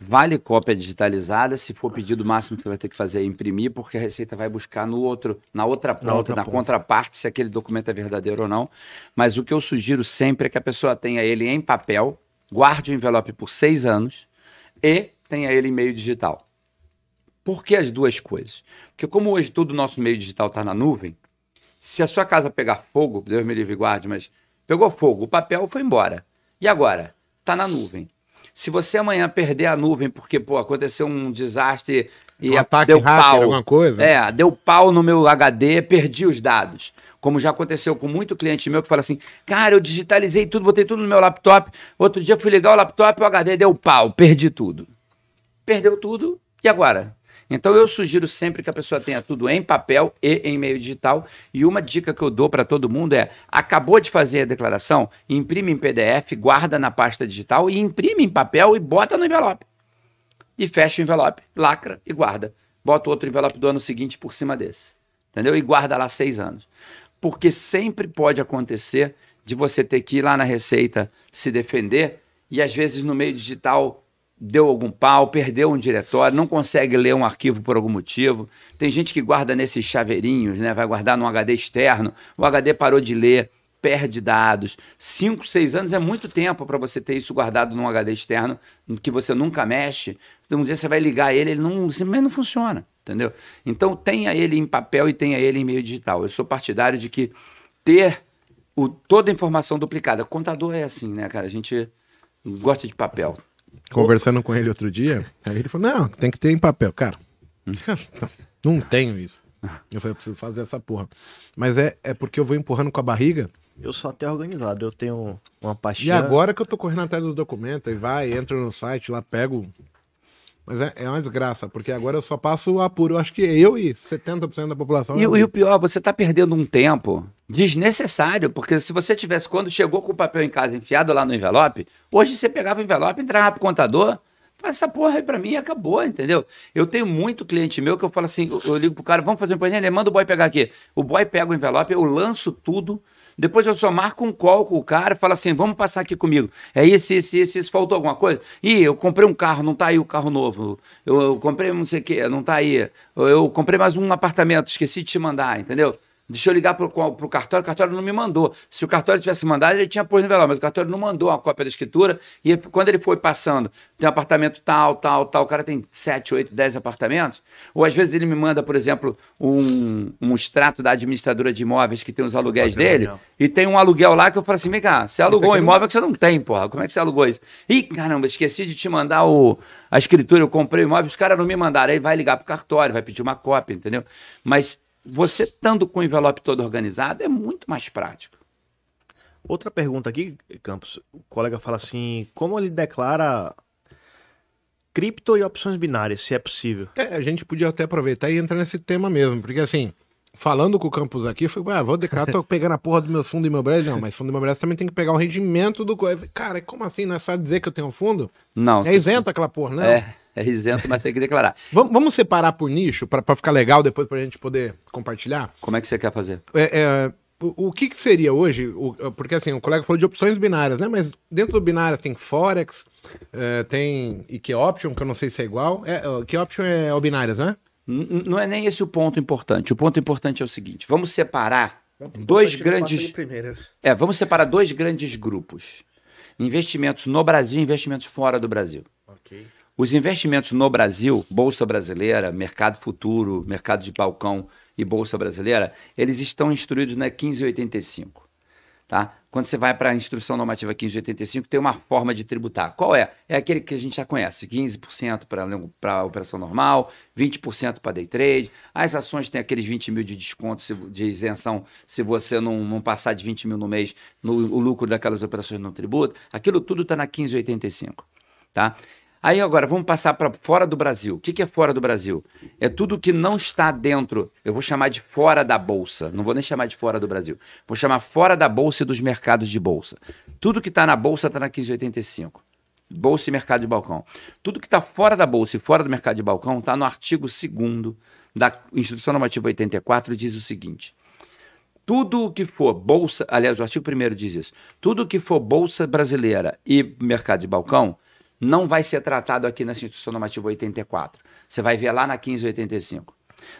Vale cópia digitalizada, se for pedido o máximo que você vai ter que fazer é imprimir, porque a Receita vai buscar no outro, na outra ponta, na, outra ponta. contraparte, se aquele documento é verdadeiro ou não. Mas o que eu sugiro sempre é que a pessoa tenha ele em papel, guarde o envelope por seis anos e tenha ele em meio digital. Por que as duas coisas? Porque como hoje todo o nosso meio digital está na nuvem, se a sua casa pegar fogo, Deus me livre e guarde, mas pegou fogo, o papel foi embora. E agora? Está na nuvem. Se você amanhã perder a nuvem porque pô, aconteceu um desastre e Um a- ataque deu hacker, pau, alguma coisa. é, deu pau no meu HD, perdi os dados. Como já aconteceu com muito cliente meu que fala assim: cara, eu digitalizei tudo, botei tudo no meu laptop. Outro dia fui ligar o laptop, o HD deu pau, perdi tudo. Perdeu tudo, e agora? Então eu sugiro sempre que a pessoa tenha tudo em papel e em meio digital. E uma dica que eu dou para todo mundo é: acabou de fazer a declaração, imprime em PDF, guarda na pasta digital e imprime em papel e bota no envelope. E fecha o envelope, lacra e guarda. Bota outro envelope do ano seguinte por cima desse. Entendeu? E guarda lá seis anos. Porque sempre pode acontecer de você ter que ir lá na Receita se defender e às vezes no meio digital deu algum pau, perdeu um diretório, não consegue ler um arquivo por algum motivo. Tem gente que guarda nesses chaveirinhos, né? Vai guardar num HD externo, o HD parou de ler, perde dados. Cinco, seis anos é muito tempo para você ter isso guardado num HD externo que você nunca mexe. Então, um dia você vai ligar ele, ele não, simplesmente não funciona, entendeu? Então tenha ele em papel e tenha ele em meio digital. Eu sou partidário de que ter o, toda a informação duplicada. Contador é assim, né, cara? A gente gosta de papel. Conversando com ele outro dia, aí ele falou: não, tem que ter em papel. Cara, não tenho isso. Eu falei, eu preciso fazer essa porra. Mas é, é porque eu vou empurrando com a barriga. Eu sou até organizado, eu tenho uma pastinha. E agora que eu tô correndo atrás dos documentos, e vai, entra no site, lá pego. Mas é, é uma desgraça, porque agora eu só passo o apuro. Eu acho que eu e 70% da população. E, e o pior, você tá perdendo um tempo desnecessário, porque se você tivesse, quando chegou com o papel em casa enfiado lá no envelope, hoje você pegava o envelope, entrava pro contador, faz essa porra aí pra mim e acabou, entendeu? Eu tenho muito cliente meu que eu falo assim, eu, eu ligo pro cara, vamos fazer um ele manda o boy pegar aqui. O boy pega o envelope, eu lanço tudo, depois eu só marco um call com o cara e falo assim: vamos passar aqui comigo. É isso, isso, isso, isso. Faltou alguma coisa? Ih, eu comprei um carro, não tá aí o carro novo. Eu, eu comprei não sei o quê, não tá aí. Eu, eu comprei mais um apartamento, esqueci de te mandar, entendeu? Deixa eu ligar pro, pro cartório, o cartório não me mandou. Se o cartório tivesse mandado, ele tinha pôs no envelope, mas o cartório não mandou uma cópia da escritura. E quando ele foi passando, tem um apartamento tal, tal, tal, o cara tem 7, 8, 10 apartamentos. Ou às vezes ele me manda, por exemplo, um, um extrato da administradora de imóveis que tem os aluguéis dele. E tem um aluguel lá que eu falo assim: vem cá, você alugou um imóvel não... que você não tem, porra. Como é que você alugou isso? Ih, caramba, esqueci de te mandar o, a escritura, eu comprei o imóvel, os caras não me mandaram. Aí vai ligar pro cartório, vai pedir uma cópia, entendeu? Mas você estando com o envelope todo organizado é muito mais prático. Outra pergunta aqui, Campos. O colega fala assim: como ele declara cripto e opções binárias, se é possível? É, a gente podia até aproveitar e entrar nesse tema mesmo, porque assim, falando com o Campos aqui, eu falei, ah, vou declarar, tô pegando a porra dos meus fundos imobiliários. Não, mas fundo imobiliário também tem que pegar o rendimento do. Cara, como assim? Não é só dizer que eu tenho fundo? Não. É isento aquela porra, né? É. É isento, mas tem que declarar. vamos, separar por nicho, para ficar legal depois para a gente poder compartilhar? Como é que você quer fazer? É, é, o, o que, que, seria hoje? O, porque assim, o colega falou de opções binárias, né? Mas dentro do binárias tem Forex, é, tem IQ Option, que eu não sei se é igual. É, Option é o binárias, né? Não é nem esse o ponto importante. O ponto importante é o seguinte: vamos separar dois grandes. É, vamos separar dois grandes grupos: investimentos no Brasil e investimentos fora do Brasil. Ok. Os investimentos no Brasil, Bolsa Brasileira, Mercado Futuro, Mercado de Balcão e Bolsa Brasileira, eles estão instruídos na 1585. Tá? Quando você vai para a instrução normativa 1585, tem uma forma de tributar. Qual é? É aquele que a gente já conhece: 15% para a operação normal, 20% para day trade. As ações têm aqueles 20 mil de desconto, de isenção, se você não, não passar de 20 mil no mês, no, o lucro daquelas operações não tributa. Aquilo tudo está na 1585. Tá? Aí agora, vamos passar para fora do Brasil. O que, que é fora do Brasil? É tudo que não está dentro, eu vou chamar de fora da Bolsa, não vou nem chamar de fora do Brasil. Vou chamar fora da Bolsa e dos mercados de Bolsa. Tudo que está na Bolsa está na 1585. Bolsa e mercado de balcão. Tudo que está fora da Bolsa e fora do mercado de balcão está no artigo 2 da Instrução Normativa 84, diz o seguinte. Tudo que for bolsa, aliás, o artigo 1 diz isso. Tudo que for bolsa brasileira e mercado de balcão, não vai ser tratado aqui na Instituição Normativa 84. Você vai ver lá na 1585.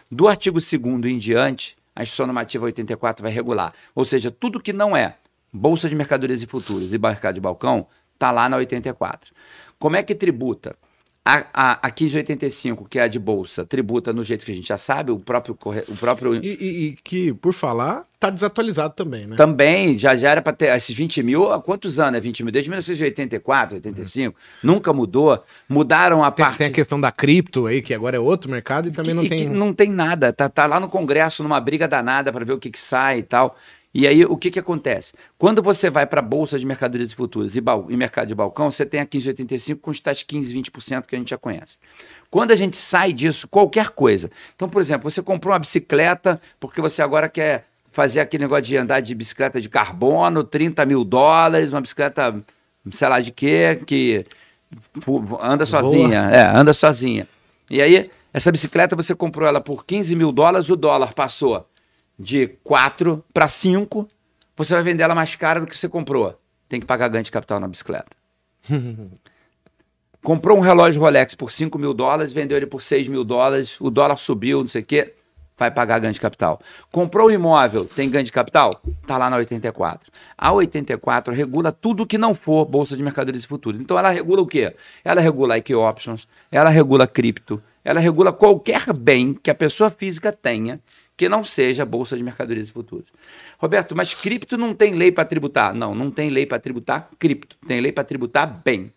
Do artigo 2 em diante, a Instituição Normativa 84 vai regular. Ou seja, tudo que não é Bolsa de Mercadorias e Futuros e Mercado de Balcão está lá na 84. Como é que tributa? A, a, a 1585, que é a de bolsa, tributa no jeito que a gente já sabe, o próprio. O próprio... E, e, e que, por falar, tá desatualizado também, né? Também, já, já era para ter esses 20 mil, há quantos anos é 20 mil? Desde 1984, 85, uhum. nunca mudou. Mudaram a tem, parte. Tem a questão da cripto aí, que agora é outro mercado e também que, não tem. não tem nada, tá, tá lá no Congresso numa briga danada para ver o que, que sai e tal. E aí, o que, que acontece? Quando você vai para a Bolsa de Mercadorias e Futuros e, e, mercado de balcão, você tem a 15,85 com os tais 15, 20% que a gente já conhece. Quando a gente sai disso, qualquer coisa. Então, por exemplo, você comprou uma bicicleta porque você agora quer fazer aquele negócio de andar de bicicleta de carbono, 30 mil dólares, uma bicicleta, sei lá de quê, que anda sozinha. Boa. É, anda sozinha. E aí, essa bicicleta você comprou ela por 15 mil dólares, o dólar passou de 4 para 5, você vai vender ela mais cara do que você comprou. Tem que pagar ganho de capital na bicicleta. Comprou um relógio Rolex por 5 mil dólares, vendeu ele por 6 mil dólares, o dólar subiu, não sei o quê, vai pagar ganho de capital. Comprou um imóvel, tem ganho de capital? Tá lá na 84. A 84 regula tudo que não for Bolsa de Mercadorias e Futuros. Então ela regula o quê? Ela regula IQ Options, ela regula cripto, ela regula qualquer bem que a pessoa física tenha que não seja Bolsa de Mercadorias e Futuros. Roberto, mas cripto não tem lei para tributar? Não, não tem lei para tributar cripto. Tem lei para tributar bem.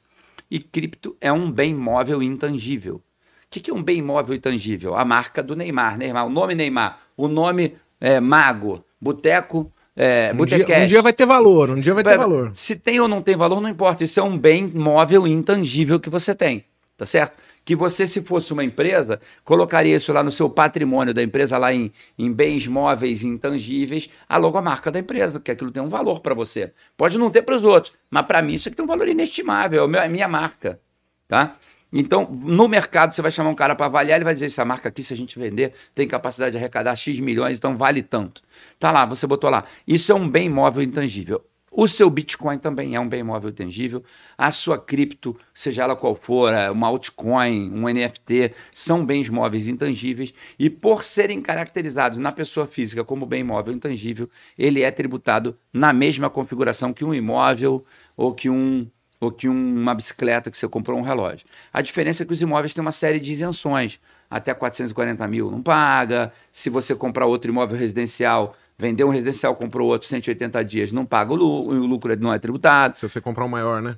E cripto é um bem móvel intangível. O que, que é um bem móvel intangível? A marca do Neymar. Neymar, o nome Neymar, o nome é, Mago, Boteco. É, um, dia, um dia vai ter valor, um dia vai ter valor. Se tem ou não tem valor, não importa. Isso é um bem móvel intangível que você tem. Tá certo? Que você, se fosse uma empresa, colocaria isso lá no seu patrimônio da empresa, lá em, em bens móveis intangíveis, a logomarca da empresa, que aquilo tem um valor para você. Pode não ter para os outros, mas para mim isso aqui tem um valor inestimável, é a minha marca. Tá? Então, no mercado, você vai chamar um cara para avaliar, ele vai dizer: essa marca aqui, se a gente vender, tem capacidade de arrecadar X milhões, então vale tanto. Tá lá, você botou lá. Isso é um bem móvel intangível. O seu Bitcoin também é um bem móvel tangível. A sua cripto, seja ela qual for, é uma altcoin, um NFT, são bens móveis intangíveis. E por serem caracterizados na pessoa física como bem móvel intangível, ele é tributado na mesma configuração que um imóvel ou que um ou que uma bicicleta que você comprou um relógio. A diferença é que os imóveis têm uma série de isenções. Até 440 mil não paga. Se você comprar outro imóvel residencial, Vendeu um residencial, comprou outro 180 dias, não paga o lucro, o lucro não é tributado. Se você comprar um maior, né?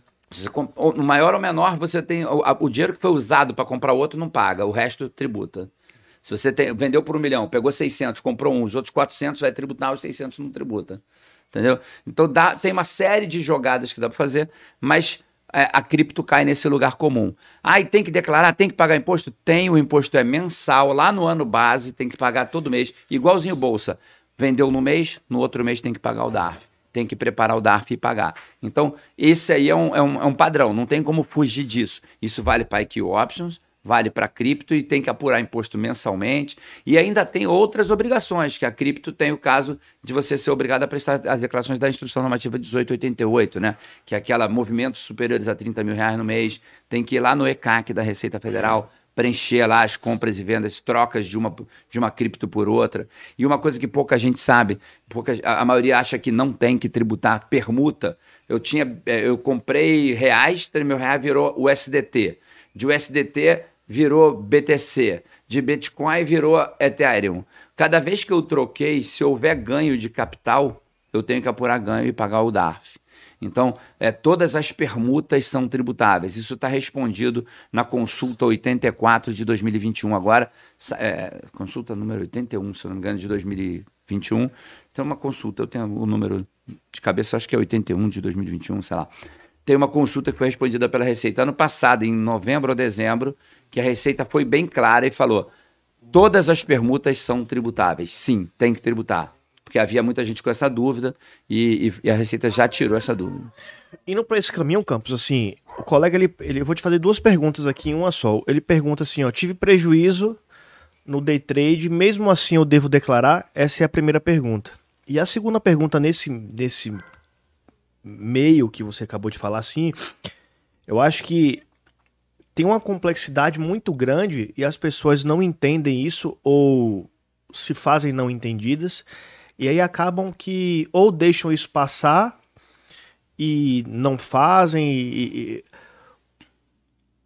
no maior ou menor, você tem. O, o dinheiro que foi usado para comprar outro não paga, o resto tributa. Se você tem, vendeu por um milhão, pegou 600, comprou um, os outros 400 vai tributar, os 600 não tributa. Entendeu? Então dá, tem uma série de jogadas que dá para fazer, mas é, a cripto cai nesse lugar comum. Ah, e tem que declarar, tem que pagar imposto? Tem, o imposto é mensal, lá no ano base, tem que pagar todo mês, igualzinho bolsa. Vendeu no mês, no outro mês tem que pagar o DARF. Tem que preparar o DARF e pagar. Então, esse aí é um, é um, é um padrão, não tem como fugir disso. Isso vale para IQ Options, vale para cripto e tem que apurar imposto mensalmente. E ainda tem outras obrigações, que a cripto tem o caso de você ser obrigado a prestar as declarações da Instrução Normativa 1888, né? Que é aquela movimentos superiores a 30 mil reais no mês, tem que ir lá no ECAC da Receita Federal preencher lá as compras e vendas, trocas de uma, de uma cripto por outra. E uma coisa que pouca gente sabe, pouca, a, maioria acha que não tem que tributar permuta. Eu tinha, é, eu comprei reais, meu real virou USDT. De USDT virou BTC. De Bitcoin virou Ethereum. Cada vez que eu troquei, se houver ganho de capital, eu tenho que apurar ganho e pagar o DARF. Então, é, todas as permutas são tributáveis. Isso está respondido na consulta 84 de 2021. Agora, é, consulta número 81, se eu não me engano, de 2021. Tem uma consulta, eu tenho o número de cabeça, acho que é 81 de 2021, sei lá. Tem uma consulta que foi respondida pela Receita ano passado, em novembro ou dezembro, que a Receita foi bem clara e falou: todas as permutas são tributáveis. Sim, tem que tributar porque havia muita gente com essa dúvida e, e, a Receita já tirou essa dúvida. Indo para esse caminho, Campos, assim, o colega, ele, ele, eu vou te fazer duas perguntas aqui em uma só. Ele pergunta assim, ó, tive prejuízo no day trade, mesmo assim eu devo declarar? Essa é a primeira pergunta. E a segunda pergunta nesse, nesse meio que você acabou de falar, assim, eu acho que tem uma complexidade muito grande e as pessoas não entendem isso ou se fazem não entendidas. E aí acabam que ou deixam isso passar e não fazem. E, e,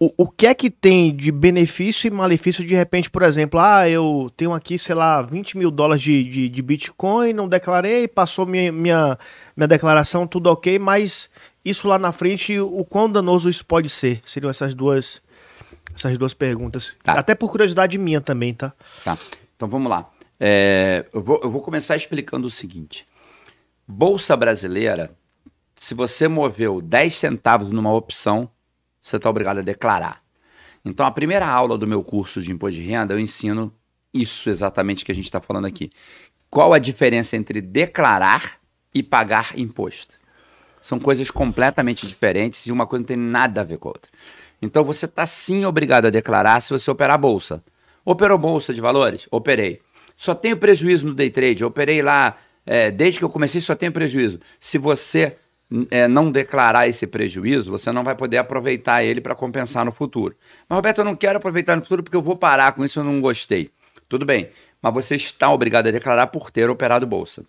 o, o que é que tem de benefício e malefício de repente, por exemplo, ah, eu tenho aqui, sei lá, 20 mil dólares de, de, de Bitcoin, não declarei, passou minha, minha, minha declaração, tudo ok, mas isso lá na frente, o quão danoso isso pode ser? Seriam essas duas, essas duas perguntas. Tá. Até por curiosidade minha também, tá? Tá. Então vamos lá. É, eu, vou, eu vou começar explicando o seguinte. Bolsa brasileira, se você moveu 10 centavos numa opção, você está obrigado a declarar. Então, a primeira aula do meu curso de imposto de renda, eu ensino isso exatamente que a gente está falando aqui. Qual a diferença entre declarar e pagar imposto? São coisas completamente diferentes e uma coisa não tem nada a ver com a outra. Então, você está sim obrigado a declarar se você operar bolsa. Operou bolsa de valores? Operei. Só tenho prejuízo no day trade. Operei lá, é, desde que eu comecei, só tenho prejuízo. Se você é, não declarar esse prejuízo, você não vai poder aproveitar ele para compensar no futuro. Mas, Roberto, eu não quero aproveitar no futuro porque eu vou parar com isso, eu não gostei. Tudo bem, mas você está obrigado a declarar por ter operado bolsa.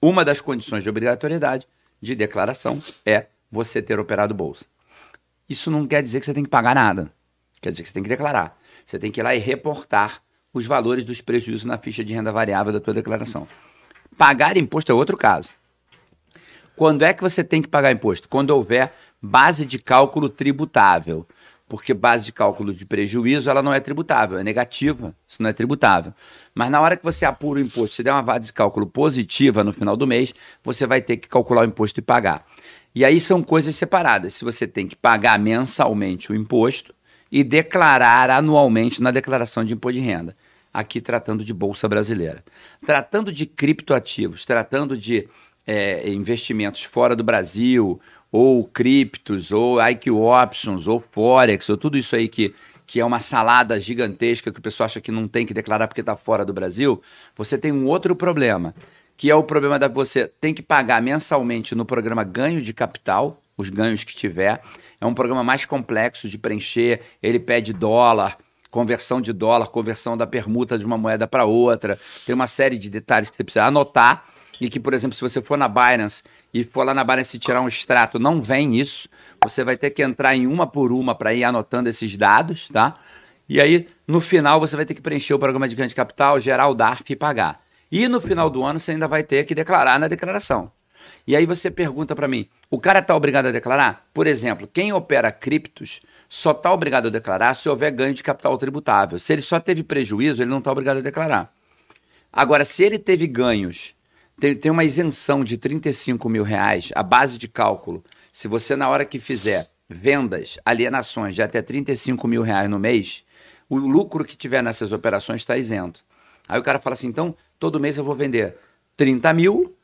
Uma das condições de obrigatoriedade de declaração é você ter operado bolsa. Isso não quer dizer que você tem que pagar nada. Quer dizer que você tem que declarar. Você tem que ir lá e reportar os valores dos prejuízos na ficha de renda variável da tua declaração. Pagar imposto é outro caso. Quando é que você tem que pagar imposto? Quando houver base de cálculo tributável. Porque base de cálculo de prejuízo ela não é tributável, é negativa, isso não é tributável. Mas na hora que você apura o imposto, se der uma base de cálculo positiva no final do mês, você vai ter que calcular o imposto e pagar. E aí são coisas separadas. Se você tem que pagar mensalmente o imposto e declarar anualmente na declaração de imposto de renda. Aqui tratando de bolsa brasileira. Tratando de criptoativos, tratando de é, investimentos fora do Brasil, ou criptos, ou IQ Options, ou Forex, ou tudo isso aí que, que é uma salada gigantesca que o pessoal acha que não tem que declarar porque está fora do Brasil, você tem um outro problema, que é o problema da você tem que pagar mensalmente no programa ganho de capital, os ganhos que tiver. É um programa mais complexo de preencher, ele pede dólar, conversão de dólar, conversão da permuta de uma moeda para outra. Tem uma série de detalhes que você precisa anotar e que, por exemplo, se você for na Binance e for lá na Binance tirar um extrato, não vem isso. Você vai ter que entrar em uma por uma para ir anotando esses dados, tá? E aí, no final, você vai ter que preencher o programa de ganho de capital, gerar o DARF e pagar. E no final do ano, você ainda vai ter que declarar na declaração. E aí você pergunta para mim, o cara está obrigado a declarar? Por exemplo, quem opera criptos só está obrigado a declarar se houver ganho de capital tributável. Se ele só teve prejuízo, ele não está obrigado a declarar. Agora, se ele teve ganhos tem, tem uma isenção de 35 mil reais, a base de cálculo. Se você, na hora que fizer vendas, alienações de até 35 mil reais no mês, o lucro que tiver nessas operações está isento. Aí o cara fala assim: então, todo mês eu vou vender 30 mil,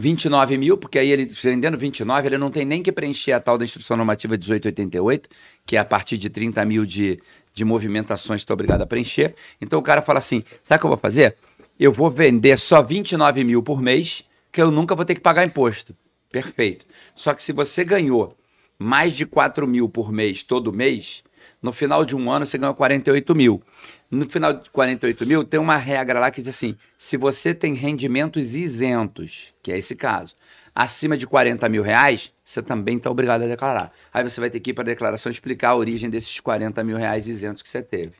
29 mil, porque aí ele vendendo 29, ele não tem nem que preencher a tal da instrução normativa 1888, que é a partir de 30 mil de, de movimentações está obrigado a preencher. Então o cara fala assim: sabe o que eu vou fazer? eu vou vender só 29 mil por mês, que eu nunca vou ter que pagar imposto. Perfeito. Só que se você ganhou mais de 4 mil por mês todo mês, no final de um ano você ganhou 48 mil. No final de 48 mil, tem uma regra lá que diz assim: se você tem rendimentos isentos, que é esse caso, acima de 40 mil reais, você também está obrigado a declarar. Aí você vai ter que ir para a declaração explicar a origem desses 40 mil reais isentos que você teve.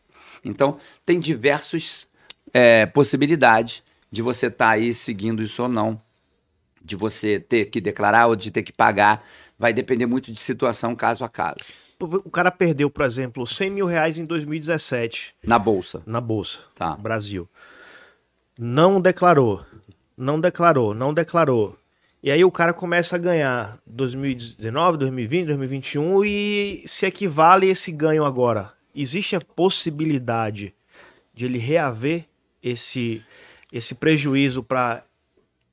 Então, tem diversos é, possibilidade de você estar tá aí seguindo isso ou não, de você ter que declarar ou de ter que pagar. Vai depender muito de situação caso a caso. O cara perdeu, por exemplo, 100 mil reais em 2017. Na Bolsa. Na Bolsa. Tá. Brasil. Não declarou. Não declarou, não declarou. E aí o cara começa a ganhar 2019, 2020, 2021 e se equivale esse ganho agora. Existe a possibilidade de ele reaver esse, esse prejuízo para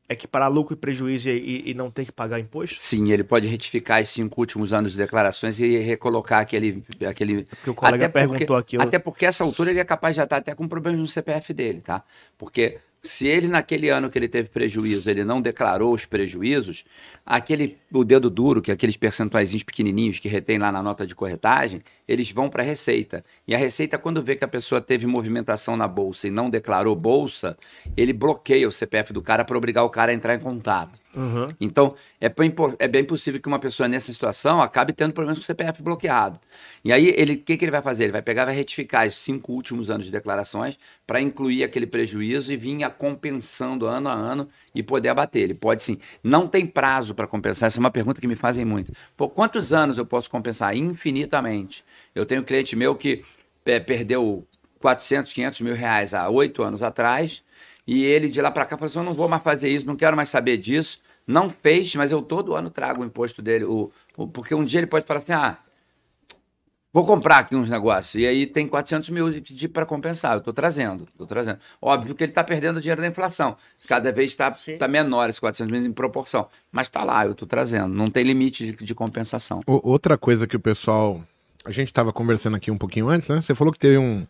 equiparar lucro e prejuízo e, e, não ter que pagar imposto? Sim, ele pode retificar esses cinco últimos anos de declarações e recolocar aquele. aquele... Porque o colega até perguntou porque, aqui. Eu... Até porque essa altura ele é capaz de já estar até com problemas no CPF dele, tá? Porque se ele naquele ano que ele teve prejuízo, ele não declarou os prejuízos, aquele o dedo duro, que é aqueles percentuais pequenininhos que retém lá na nota de corretagem, eles vão para a Receita. E a Receita, quando vê que a pessoa teve movimentação na bolsa e não declarou bolsa, ele bloqueia o CPF do cara para obrigar o cara a entrar em contato. Uhum. Então, é bem, é bem possível que uma pessoa nessa situação acabe tendo problemas com o CPF bloqueado. E aí, o que, que ele vai fazer? Ele vai pegar vai retificar os cinco últimos anos de declarações para incluir aquele prejuízo e vir compensando ano a ano e poder abater. Ele pode sim. Não tem prazo para compensar. Essa é uma pergunta que me fazem muito. Por quantos anos eu posso compensar? Infinitamente. Eu tenho um cliente meu que é, perdeu 400, 500 mil reais há oito anos atrás e ele de lá para cá falou assim: eu não vou mais fazer isso, não quero mais saber disso Não fez, mas eu todo ano trago o imposto dele. O, o- porque um dia ele pode falar assim: ah, vou comprar aqui uns negócios. E aí tem 400 mil de pedir para compensar. Eu estou trazendo, estou trazendo. Óbvio que ele está perdendo dinheiro da inflação. Cada vez está tá menor esses 400 mil em proporção. Mas está lá, eu estou trazendo. Não tem limite de, de compensação. O- outra coisa que o pessoal. A gente tava conversando aqui um pouquinho antes, né? Você falou que teve um.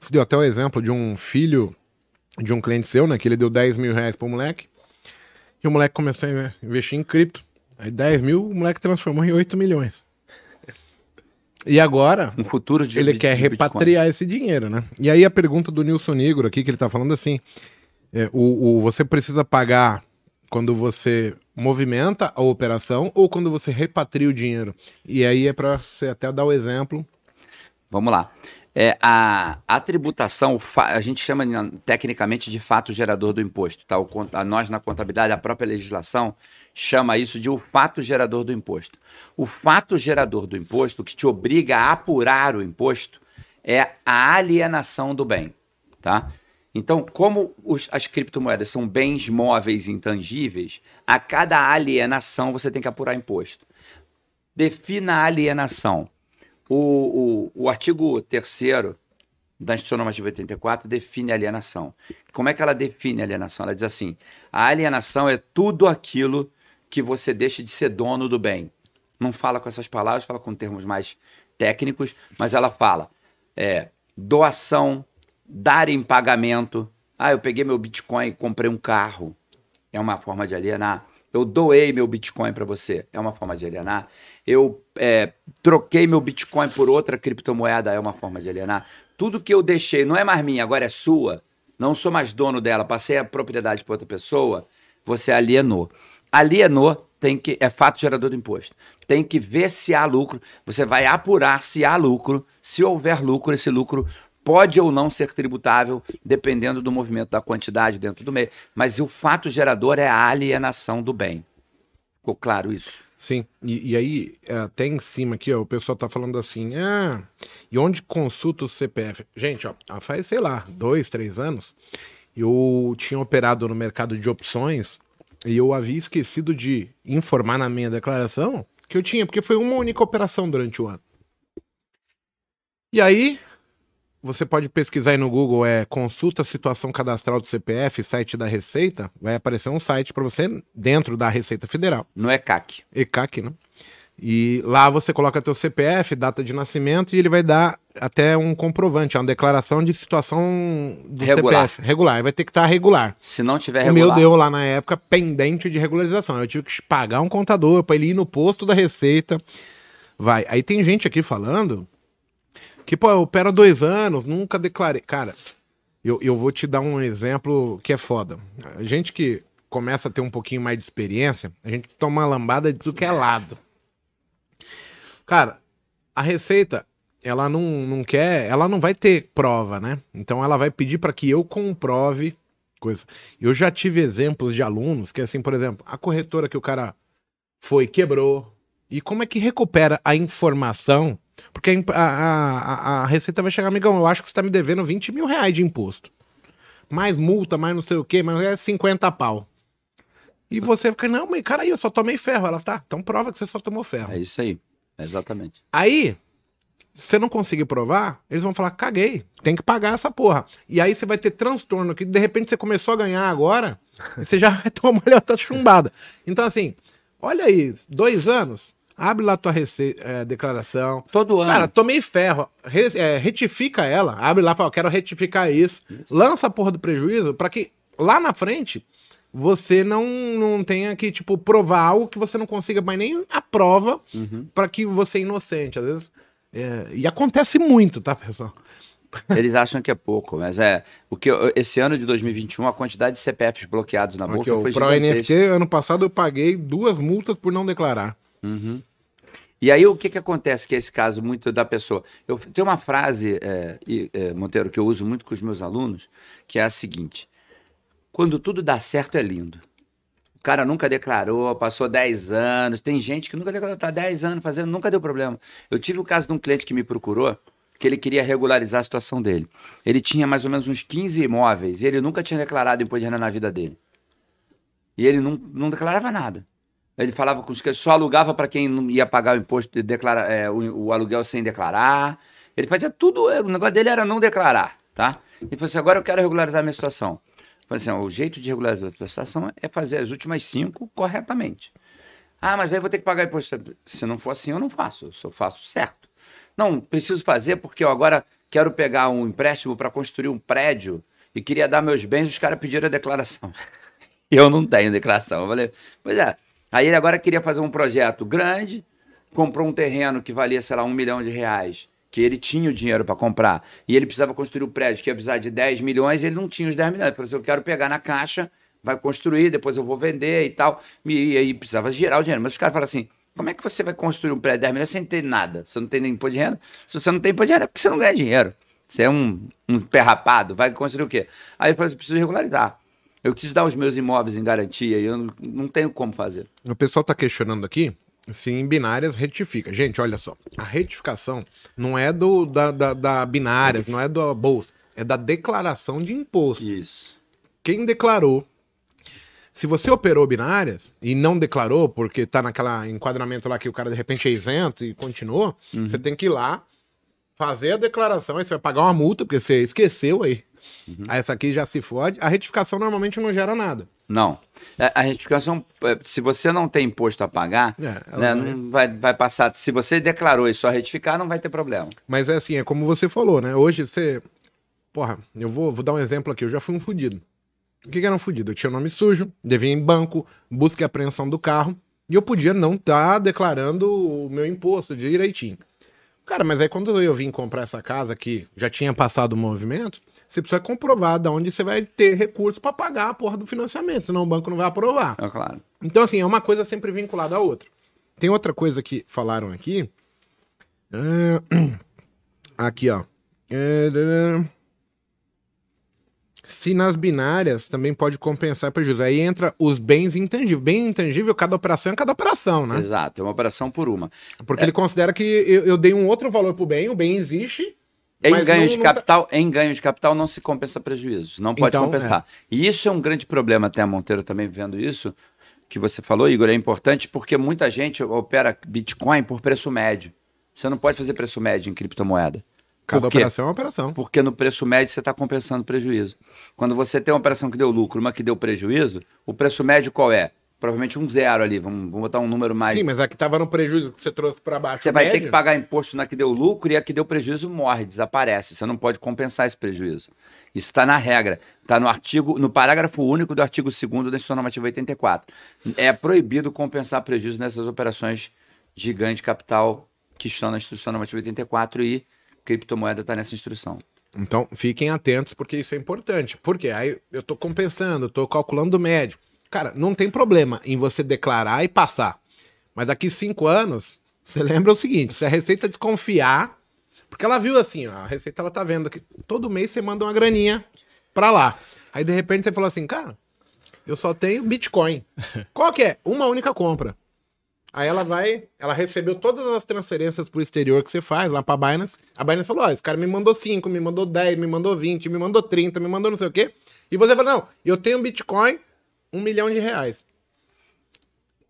Você deu até o exemplo de um filho de um cliente seu, né? Que ele deu 10 mil reais pro moleque. E o moleque começou a inve- investir em cripto. Aí 10 mil, o moleque transformou em 8 milhões. E agora, Um futuro de ele de- quer de Bitcoin. repatriar esse dinheiro, né? E aí a pergunta do Nilson Negro aqui, que ele tá falando assim: é, o, o- você precisa pagar quando você movimenta a operação ou quando você repatria o dinheiro? E aí é para você até dar o exemplo. Vamos lá. É, a, a tributação, a gente chama tecnicamente de fato gerador do imposto. Tá? O a nós, na contabilidade, a própria legislação chama isso de o fato gerador do imposto. O fato gerador do imposto, que te obriga a apurar o imposto, é a alienação do bem. Tá? Então, como os- as criptomoedas são bens móveis intangíveis, a cada alienação você tem que apurar imposto. Defina a alienação. O, o, o artigo 3 da Instituição Normativa 84 define alienação. Como é que ela define alienação? Ela diz assim: a alienação é tudo aquilo que você deixa de ser dono do bem. Não fala com essas palavras, fala com termos mais técnicos, mas ela fala é, doação, dar em pagamento. Ah, eu peguei meu Bitcoin e comprei um carro. É uma forma de alienar. Eu doei meu Bitcoin para você. É uma forma de alienar. Eu é, troquei meu Bitcoin por outra criptomoeda. É uma forma de alienar. Tudo que eu deixei não é mais minha, agora é sua. Não sou mais dono dela. Passei a propriedade para outra pessoa. Você alienou. Alienou tem que é fato gerador do imposto. Tem que ver se há lucro. Você vai apurar se há lucro. Se houver lucro, esse lucro pode ou não ser tributável, dependendo do movimento da quantidade dentro do meio. Mas o fato gerador é a alienação do bem. Ficou claro isso? Sim, e, e aí, é, até em cima aqui, ó, o pessoal tá falando assim, ah, e onde consulta o CPF? Gente, ó, faz, sei lá, dois, três anos, eu tinha operado no mercado de opções e eu havia esquecido de informar na minha declaração que eu tinha, porque foi uma única operação durante o ano. E aí, você pode pesquisar aí no Google, é consulta situação cadastral do CPF, site da Receita, vai aparecer um site para você dentro da Receita Federal. Não é CAC. ECAC, né? E lá você coloca teu CPF, data de nascimento e ele vai dar até um comprovante, é uma declaração de situação do Regular. CPF regular. Vai ter que estar regular. Se não tiver O regular, meu deu lá na época pendente de regularização. Eu tive que pagar um contador para ele ir no posto da Receita. Vai. Aí tem gente aqui falando que, pô, eu opero há dois anos, nunca declarei. Cara, eu, eu vou te dar um exemplo que é foda. A gente que começa a ter um pouquinho mais de experiência, a gente toma lambada de tudo que é lado. Cara, a Receita, ela não, não quer, ela não vai ter prova, né? Então ela vai pedir para que eu comprove coisa. Eu já tive exemplos de alunos que, assim, por exemplo, a corretora que o cara foi, quebrou. E como é que recupera a informação? Porque a, a, a- Receita vai chegar, amigão, eu acho que você tá me devendo 20 mil reais de imposto. Mais multa, mais não sei o quê, mas é 50 pau. E você fica, não, mas cara, aí eu só tomei ferro. Ela, tá, então prova que você só tomou ferro. É isso aí. Exatamente. Aí, se você não conseguir provar, eles vão falar, caguei, tem que pagar essa porra. E aí você vai ter transtorno, que de repente você começou a ganhar agora, e você já vai tomar uma chumbada. Então, assim, olha aí, dois anos, abre lá tua rece... eh, declaração. Todo ano. Cara, tomei ferro, re- eh, retifica ela, abre lá, fala, quero retificar isso, lança a porra do prejuízo, pra que lá na frente você não, não tenha que, tipo, provar algo que você não consiga mais nem a prova Uhum. pra que você é inocente. Às vezes. é, e acontece muito, tá, pessoal? Eles acham que é pouco, mas é. O que eu- esse ano de 2021, a quantidade de CPFs bloqueados na Aqui, bolsa ó, foi o Pro gigantesca. NFT, ano passado eu paguei duas multas por não declarar. Uhum. E aí o que, que acontece, que é esse caso muito da pessoa? Eu tenho uma frase, é, é, Monteiro, que eu uso muito com os meus alunos, que é a seguinte: quando tudo dá certo é lindo. O cara nunca declarou, passou 10 anos. Tem gente que nunca declarou, tá 10 anos fazendo, nunca deu problema. Eu tive o caso de um cliente que me procurou, que ele queria regularizar a situação dele. Ele tinha mais ou menos uns 15 imóveis e ele nunca tinha declarado imposto de renda na vida dele. E ele não, não declarava nada. Ele falava com os que só alugava para quem não ia pagar o imposto, de declarar, é, o, o aluguel sem declarar. Ele fazia tudo, o negócio dele era não declarar, tá? Ele falou assim: agora eu quero regularizar a minha situação. Eu falei assim: o jeito de regularizar a situação é fazer as últimas cinco corretamente. Ah, mas aí eu vou ter que pagar imposto. Se não for assim, eu não faço. Eu só faço certo. Não, preciso fazer porque eu agora quero pegar um empréstimo para construir um prédio e queria dar meus bens, os caras pediram a declaração. eu não tenho declaração. Eu falei, pois é. Aí ele agora queria fazer um projeto grande, comprou um terreno que valia, sei lá, um milhão de reais, que ele tinha o dinheiro para comprar, e ele precisava construir o um prédio que ia precisar de 10 milhões, ele não tinha os 10 milhões. Ele falou assim: eu quero pegar na caixa, vai construir, depois eu vou vender e tal. E aí precisava girar o dinheiro. Mas os caras falaram assim: como é que você vai construir um prédio de 10 milhões sem ter nada? Você não tem nem imposto de renda? Se você não tem imposto de renda, é porque você não ganha dinheiro. Você é um, um perrapado, vai construir o quê? Aí ele falou assim, preciso regularizar. Eu preciso dar os meus imóveis em garantia e eu não, não tenho como fazer. O pessoal está questionando aqui se em binárias retifica. Gente, olha só. A retificação não é do da, da, da binária, não é da bolsa. É da declaração de imposto. Isso. Quem declarou se você operou binárias e não declarou, porque tá naquela enquadramento lá que o cara de repente é isento e continuou, uhum. você tem que ir lá, fazer a declaração, aí você vai pagar uma multa, porque você esqueceu aí. Uhum. Aí essa aqui já se fode. A retificação normalmente não gera nada. Não. É, a retificação, é, se você não tem imposto a pagar, é, né, vai... Não vai, vai passar. Se você declarou e só retificar, não vai ter problema. Mas é assim, é como você falou, né? Hoje você. Porra, eu vou, vou dar um exemplo aqui. Eu já fui um fudido. O que, que era um fudido? Eu tinha nome sujo, devia em banco, busca e apreensão do carro, e eu podia não estar tá declarando o meu imposto direitinho. Cara, mas aí quando eu vim comprar essa casa que já tinha passado o movimento, você precisa comprovar de onde você vai ter recurso para pagar a porra do financiamento, senão o banco não vai aprovar. É claro. Então, assim, é uma coisa sempre vinculada à outra. Tem outra coisa que falaram aqui. Uh, aqui, ó. Uh, se nas binárias também pode compensar prejuízo. Aí entra os bens intangíveis. Bem intangível, cada operação é cada operação, né? Exato, é uma operação por uma. Porque é... ele considera que eu, eu, dei um outro valor pro bem, o bem existe. Em ganho não, de capital, tá... em ganho de capital não se compensa prejuízos, não pode então, compensar. É. E isso é um grande problema, até a Monteiro também vendo isso, que você falou, Igor, é importante porque muita gente opera Bitcoin por preço médio. Você não pode fazer preço médio em criptomoeda. Cada operação é uma operação. Porque no preço médio você está compensando prejuízo. Quando você tem uma operação que deu lucro, uma que deu prejuízo, o preço médio qual é? Provavelmente um zero ali, vamos, vamos botar um número mais. Sim, mas a que estava no prejuízo que você trouxe para baixo. Você vai médio? ter que pagar imposto na que deu lucro e a que deu prejuízo morre, desaparece. Você não pode compensar esse prejuízo. Isso está na regra, está no artigo, no parágrafo único do artigo 2 da Instituição Normativa 84. É proibido compensar prejuízo nessas operações de ganho de capital que estão na Instituição Normativa 84 e criptomoeda está nessa instrução. Então, fiquem atentos, porque isso é importante. Porque aí eu estou compensando, estou calculando o médio. Cara, não tem problema em você declarar e passar. Mas daqui cinco anos, você lembra o seguinte: se a Receita desconfiar, porque ela viu assim, ó, a Receita ela tá vendo que todo mês você manda uma graninha para lá. Aí de repente você falou assim, cara, eu só tenho Bitcoin. Qual que é? Uma única compra. Aí ela vai, ela recebeu todas as transferências pro exterior que você faz lá pra Binance. A Binance falou: ó, esse cara me mandou 5, me mandou 10, me mandou 20, me mandou 30, me mandou não sei o quê. E você fala: não, eu tenho Bitcoin, um milhão de reais.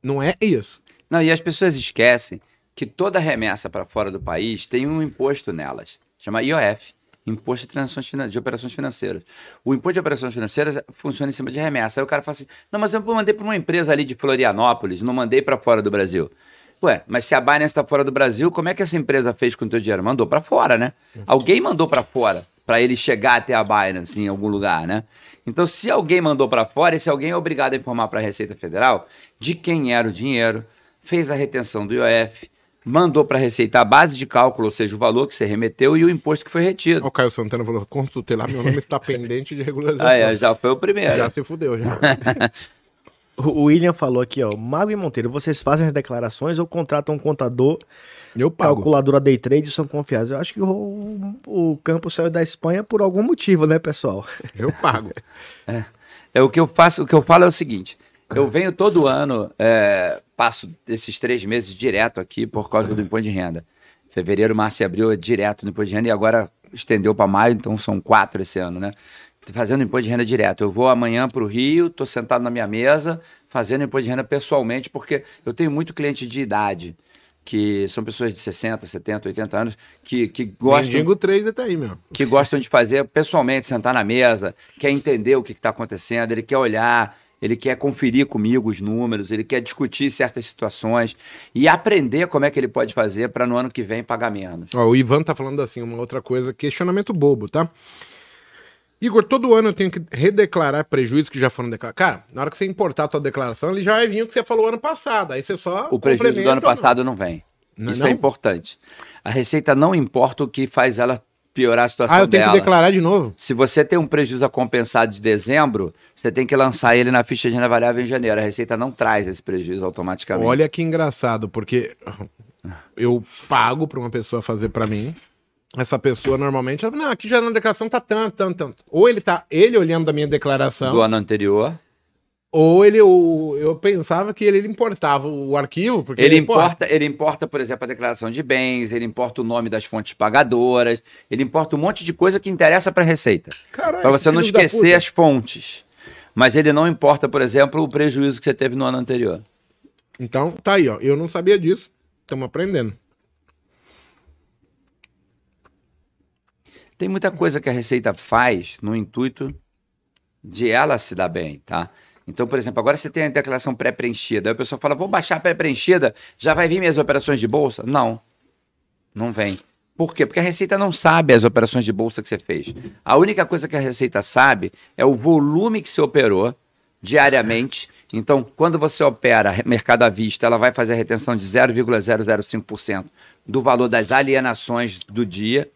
Não é isso. Não, e as pessoas esquecem que toda remessa para fora do país tem um imposto nelas, chama IOF. Imposto de, de operações financeiras. O imposto de operações financeiras funciona em cima de remessa. Aí o cara fala assim: não, mas eu mandei para uma empresa ali de Florianópolis, não mandei para fora do Brasil. Ué, mas se a Binance está fora do Brasil, como é que essa empresa fez com o teu dinheiro? Mandou para fora, né? Alguém mandou para fora para ele chegar até a Binance em algum lugar, né? Então, se alguém mandou para fora, esse alguém é obrigado a informar para a Receita Federal de quem era o dinheiro, fez a retenção do IOF, mandou para a Receita a base de cálculo, ou seja, o valor que você remeteu e o imposto que foi retido. O Caio Santana falou: consultei lá, meu nome está pendente de regularização. Ah, é, já foi o primeiro. Já se fudeu, já. o William falou aqui, ó, Mago e Monteiro, vocês fazem as declarações ou contratam um contador? Eu pago. Calculadora day trade são confiáveis. Eu acho que o, o campo saiu da Espanha por algum motivo, né, pessoal? Eu pago. é. é o que eu faço, o que eu falo é o seguinte: eu venho todo ano, é, passo esses três meses direto aqui por causa do imposto de renda. Fevereiro, março e abril é direto no imposto de renda e agora estendeu para maio, então são quatro esse ano, né? Fazendo imposto de renda direto. Eu vou amanhã para o Rio, estou sentado na minha mesa, fazendo imposto de renda pessoalmente, porque eu tenho muito cliente de idade, que são pessoas de 60, 70, 80 anos, que, que gostam. Mendigo 3 tá aí, meu. Que gostam de fazer pessoalmente, sentar na mesa, quer entender o que está acontecendo, ele quer olhar, ele quer conferir comigo os números, ele quer discutir certas situações e aprender como é que ele pode fazer para no ano que vem pagar menos. Ó, o Ivan tá falando assim, uma outra coisa, questionamento bobo, tá? Igor, todo ano eu tenho que redeclarar prejuízos que já foram declarados. Cara, na hora que você importar a tua declaração, ele já vai vir o que você falou ano passado. Aí você só. O prejuízo do ano passado não, vem. Não, Isso é não? é importante. A Receita não importa o que faz ela piorar a situação dela. Ah, eu tenho dela. que declarar de novo? Se você tem um prejuízo a compensar de dezembro, você tem que lançar ele na ficha de renda variável em janeiro. A Receita não traz esse prejuízo automaticamente. Olha que engraçado, porque eu pago para uma pessoa fazer para mim essa pessoa normalmente, ela, não, aqui já na declaração tá tanto, tanto, tanto. Ou ele tá, ele olhando da minha declaração. Do ano anterior. Ou ele, eu, eu pensava que ele, ele importava o arquivo, porque ele, ele importa, ele importa, por exemplo, a declaração de bens, ele importa o nome das fontes pagadoras, ele importa um monte de coisa que interessa para a Receita. Para você não esquecer as fontes. Mas ele não importa, por exemplo, o prejuízo que você teve no ano anterior. Então, tá aí, ó. Eu não sabia disso. Estamos aprendendo. Tem muita coisa que a Receita faz no intuito de ela se dar bem, tá? Então, por exemplo, agora você tem a declaração pré-preenchida. Aí a pessoa fala, vou baixar a pré-preenchida, já vai vir minhas operações de bolsa? Não, não vem. Por quê? Porque a Receita não sabe as operações de bolsa que você fez. A única coisa que a Receita sabe é o volume que você operou diariamente. Então, quando você opera mercado à vista, ela vai fazer a retenção de 0,005% do valor das alienações do dia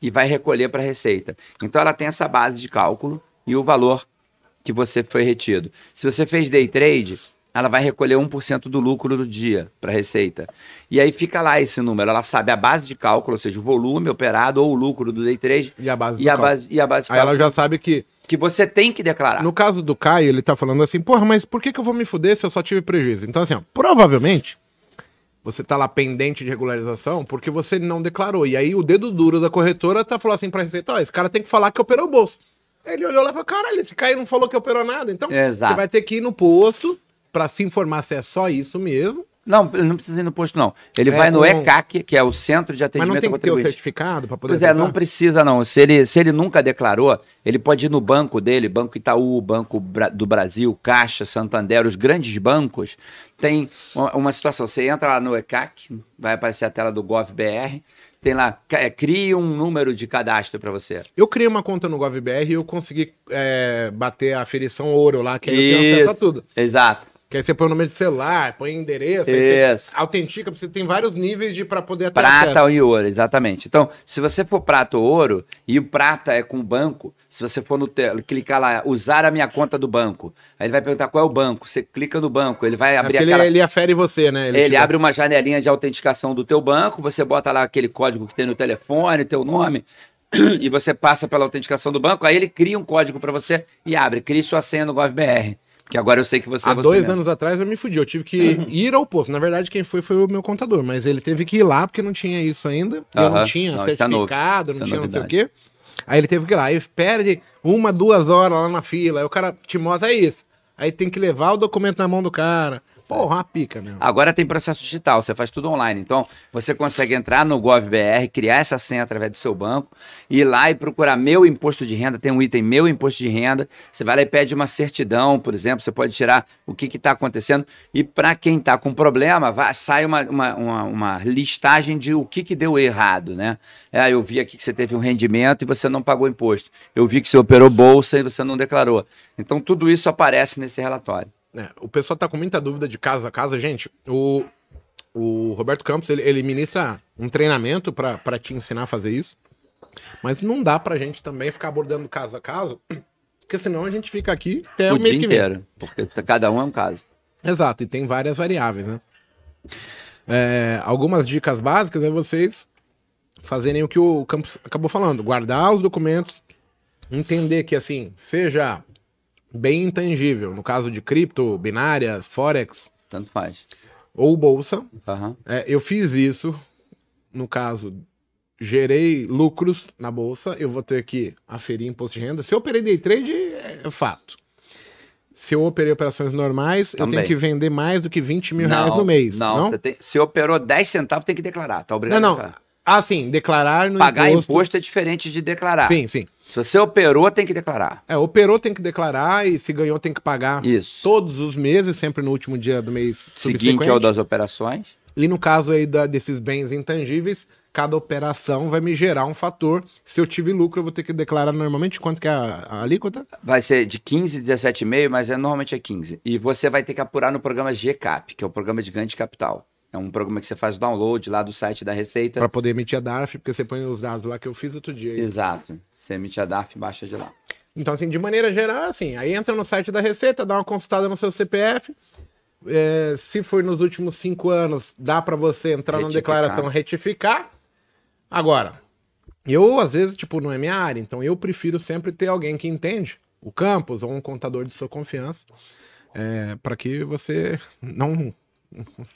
e vai recolher para a Receita. Então ela tem essa base de cálculo e o valor que você foi retido. Se você fez day trade, ela vai recolher 1% do lucro do dia para a Receita. E aí fica lá esse número. Ela sabe a base de cálculo, ou seja, o volume operado ou o lucro do day trade. E a base e a base, e a base de cálculo. Aí ela já sabe que. Que você tem que declarar. No caso do Caio, ele tá falando assim, porra, mas por que, que eu vou me fuder se eu só tive prejuízo? Então, assim, ó, provavelmente você tá lá pendente de regularização porque você não declarou. E aí o dedo duro da corretora tá falando assim pra Receita, ó, esse cara tem que falar que operou o bolso. Ele olhou lá e falou, caralho, esse cara não falou que operou nada. Então, Exato. você vai ter que ir no posto para se informar se é só isso mesmo. Não, ele não precisa ir no posto, não. Ele é vai no um... ECAC, que é o Centro de Atendimento Mas não tem que ter o certificado para poder Pois é, não precisa, não. Se ele, se ele nunca declarou, ele pode ir no banco dele, Banco Itaú, Banco do Brasil, Caixa, Santander, os grandes bancos, tem uma, situação. Você entra lá no ECAC, vai aparecer a tela do GovBR, tem lá, é, crie um número de cadastro para você. Eu criei uma conta no GovBR e eu consegui é, bater a aferição ouro lá, que aí eu tenho acesso a tudo. Exato. Que aí você põe o número de celular, põe endereço, Isso. autentica, você tem vários níveis de para poder Prata acesso. e ouro, exatamente. Então, se você for prata ou ouro, e o prata é com o banco, se você for no clicar lá, usar a minha conta do banco, aí ele vai perguntar qual é o banco. Você clica no banco, ele vai abrir é aquela... ele, ele afere você, né? Ele, ele abre uma janelinha de autenticação do teu banco, você bota lá aquele código que tem no telefone, teu nome, e você passa pela autenticação do banco, aí ele cria um código para você e abre, crie sua senha no GovBR. Que agora eu sei que você Há é você dois mesmo. anos atrás eu me fudi. Eu tive que uhum. ir ao posto. Na verdade, quem foi foi o meu contador. Mas ele teve que ir lá porque não tinha isso ainda. Eu não tinha não, é certificado, não, não tinha não sei o quê. Aí ele teve que ir lá. Aí perde uma, duas horas lá na fila. Aí o cara te mostra, é isso. Aí tem que levar o documento na mão do cara. Porra, uma pica, meu. Agora tem processo digital, você faz tudo online. Então, você consegue entrar no GovBR, criar essa senha através do seu banco, ir lá e procurar meu imposto de renda. Tem um item meu imposto de renda. Você vai lá e pede uma certidão, por exemplo. Você pode tirar o que está acontecendo. E para quem está com problema, vai, sai uma, uma, uma, uma, listagem de o que, que deu errado, né? É, eu vi aqui que você teve um rendimento e você não pagou imposto. Eu vi que você operou bolsa e você não declarou. Então, tudo isso aparece nesse relatório. É, o pessoal tá com muita dúvida de casa a casa. Gente, o, o Roberto Campos, ele, ele ministra um treinamento para te ensinar a fazer isso. Mas não dá pra gente também ficar abordando caso a caso, porque senão a gente fica aqui até o, o mês que inteiro. Porque cada um é um caso. Exato, e tem várias variáveis, né? É, algumas dicas básicas é vocês fazerem o que o Campos acabou falando, guardar os documentos, entender que assim, seja bem intangível. No caso de cripto, binárias, forex. Tanto faz. Ou bolsa. Uhum. É, eu fiz isso no caso gerei lucros na bolsa, eu vou ter que aferir imposto de renda. Se eu operei day trade, é fato. Se eu operei operações normais, eu Também. tenho que vender mais do que 20 mil Não, reais no mês. Não, Não, Você tem, se operou 10 centavos, tem que declarar. Tá não, obrigado a não. declarar. Ah, sim, declarar no Pagar imposto. imposto. é diferente de declarar. Sim, sim. Se você operou, tem que declarar. É, operou tem que declarar e se ganhou tem que pagar Isso. todos os meses, sempre no último dia do mês Seguinte subsequente. é o das operações. E no caso aí da- desses bens intangíveis, cada operação vai me gerar um fator. Se eu tive lucro, eu vou ter que declarar normalmente quanto que é a, a alíquota? Vai ser de 15, 17,5, mas é, normalmente é 15. E você vai ter que apurar no programa GCAP, que é o programa de ganho de capital. É um programa que você faz o download lá do site da Receita. Para poder emitir a DARF, porque você põe os dados lá que eu fiz outro dia. aí. Exato. Você emite a DARF e baixa de lá. Então, assim, de maneira geral, é assim, aí entra no site da Receita, dá uma consultada no seu CPF. é, se for nos últimos cinco anos, dá para você entrar na Retificar. declaração retificar. Agora, eu, às vezes, tipo, não é minha área, então eu prefiro sempre ter alguém que entende, o campus ou um contador de sua confiança, para que você não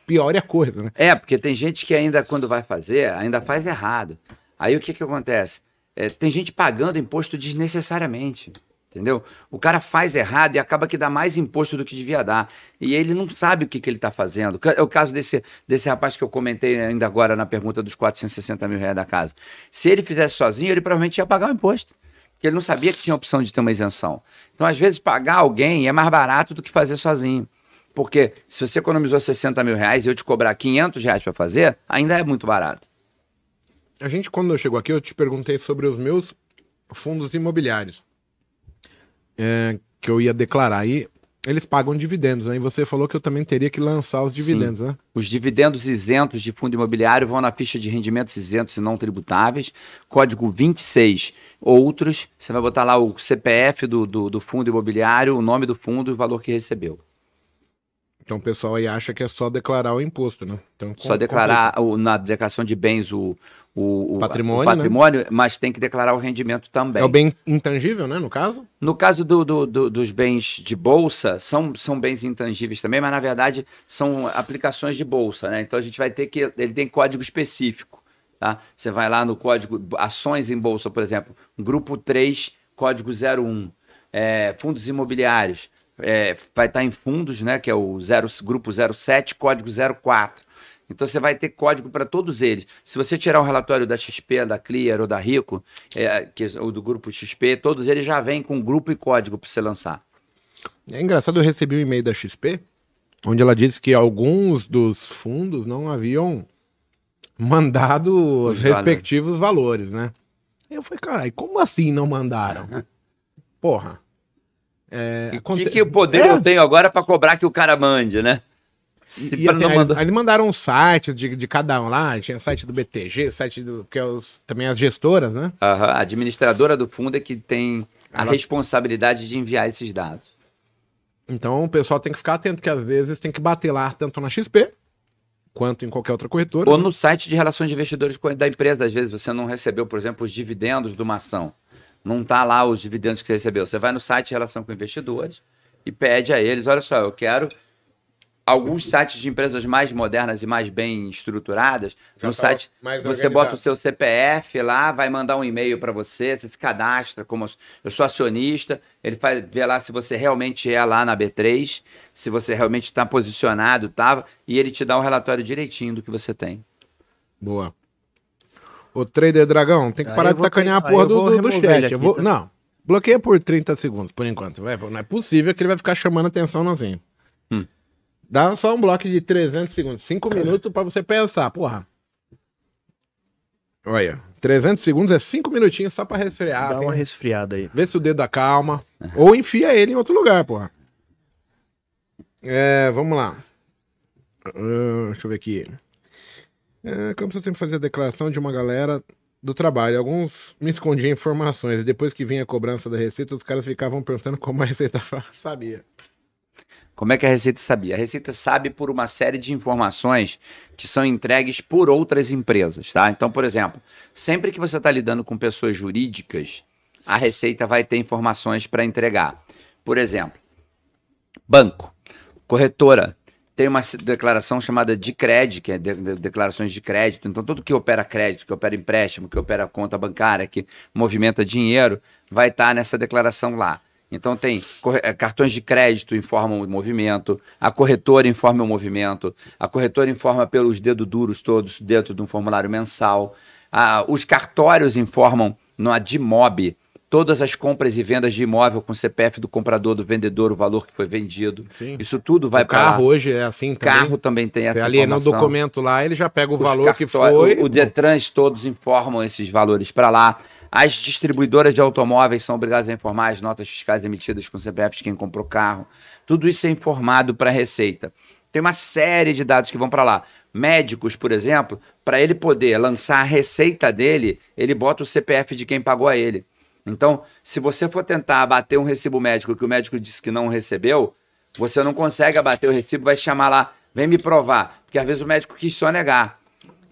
piore a coisa, né? É, porque tem gente que ainda, quando vai fazer, ainda faz errado. Aí o que que acontece? É, tem gente pagando imposto desnecessariamente. Entendeu? O cara faz errado e acaba que dá mais imposto do que devia dar. E ele não sabe o que, que ele está fazendo. É o caso desse, desse rapaz que eu comentei ainda agora na pergunta dos 460 mil reais da casa. Se ele fizesse sozinho, ele provavelmente ia pagar o imposto. Porque ele não sabia que tinha a opção de ter uma isenção. Então, às vezes, pagar alguém é mais barato do que fazer sozinho. Porque se você economizou 60 mil reais e eu te cobrar 500 reais para fazer, ainda é muito barato. A gente, quando eu chego aqui, eu te perguntei sobre os meus fundos imobiliários. É, que eu ia declarar. aí eles pagam dividendos, né? E você falou que eu também teria que lançar os dividendos, né? Os dividendos isentos de fundo imobiliário vão na ficha de rendimentos isentos e não tributáveis, código 26. Outros, você vai botar lá o CPF do, do, do fundo imobiliário, o nome do fundo e o valor que recebeu. Então o pessoal aí acha que é só declarar o imposto, né? Então, Só declarar o- na declaração de bens o, o, o Patrimônio, o patrimônio mas tem que declarar o rendimento também. É o bem intangível, né? No caso? No caso do- do- do- dos bens de bolsa, são, são bens intangíveis também, mas na verdade são aplicações de bolsa, né? Então a gente vai ter que. Ele tem código específico. Tá? Você vai lá no código ações em bolsa, por exemplo, grupo 3, código 01. É, fundos imobiliários. É, vai estar em fundos, né? Que é o zero, grupo 07, código 04. Então você vai ter código para todos eles. Se você tirar o relatório da XP, da Clear ou da Rico, é, que, ou do grupo XP, todos eles já vêm com grupo e código para você lançar. É engraçado, eu recebi um e-mail da XP, onde ela disse que alguns dos fundos não haviam mandado os, Os valores. respectivos valores, né? Eu falei, caralho, como assim não mandaram? Porra. É, E aconte- que, que poder É, eu tenho agora para cobrar que o cara mande, né? Se E, assim, aí mandar- aí mandaram um site de, de cada um lá, tinha site do BTG, site do, que é os, também as gestoras, né? A administradora do fundo é que tem a Ela- responsabilidade de enviar esses dados. Então o pessoal tem que ficar atento que às vezes tem que bater lá tanto na XP quanto em qualquer outra corretora. Ou né? no site de relações de investidores da empresa, às vezes você não recebeu, por exemplo, os dividendos de uma ação. Não tá lá os dividendos que você recebeu. Você vai no site relação com investidores e pede a eles, olha só, eu quero alguns sites de empresas mais modernas e mais bem estruturadas, Já no tá site você bota o seu CPF lá, vai mandar um e-mail para você, você se cadastra como eu sou acionista, ele faz vê lá se você realmente é lá na B3, se você realmente está posicionado, tava, e ele te dá um relatório direitinho do que você tem. Boa. Ô, Trader Dragão, tem que parar de sacanear a porra do, do, do chat. Vou, tá? Não, bloqueia por 30 segundos, por enquanto. Vai, não é possível que ele vai ficar chamando atenção assim. Hum. Dá só um bloco de 300 segundos. 5 minutos pra você pensar, porra. Olha, 300 segundos é 5 minutinhos só pra resfriar. Dá tem- uma resfriada aí. Vê se o dedo acalma. Ou enfia ele em outro lugar, porra. É, vamos lá. Ah, deixa eu ver aqui. É, como você sempre fazia a declaração de uma galera do trabalho. Alguns me escondiam informações. E depois que vinha a cobrança da receita, os caras ficavam perguntando como a receita sabia. Como é que a Receita sabia? A Receita sabe por uma série de informações que são entregues por outras empresas, tá? Então, por exemplo, sempre que você está lidando com pessoas jurídicas, a Receita vai ter informações para entregar. Por exemplo, banco, corretora, tem uma declaração chamada de crédito, que é de, de, declarações de crédito. Então, tudo que opera crédito, que opera empréstimo, que opera conta bancária, que movimenta dinheiro, vai estar tá nessa declaração lá. Então tem eh, cartões de crédito informam o movimento, a corretora informa o movimento, a corretora informa pelos dedos duros todos dentro de um formulário mensal, a, os cartórios informam no Admob todas as compras e vendas de imóvel com CPF do comprador, do vendedor, o valor que foi vendido. Sim. Isso tudo vai para carro hoje é assim também. Carro também tem essa Você aliena o documento lá, ele já pega o os valor que foi. O, o Detrans todos informam esses valores para lá. As distribuidoras de automóveis são obrigadas a informar as notas fiscais emitidas com CPF de quem comprou carro. Tudo isso é informado para a Receita. Tem uma série de dados que vão para lá. Médicos, por exemplo, para ele poder lançar a receita dele, ele bota o CPF de quem pagou a ele. Então, se você for tentar abater um recibo médico que o médico disse que não recebeu, você não consegue abater o recibo, vai chamar lá, vem me provar. Porque às vezes o médico quis só negar.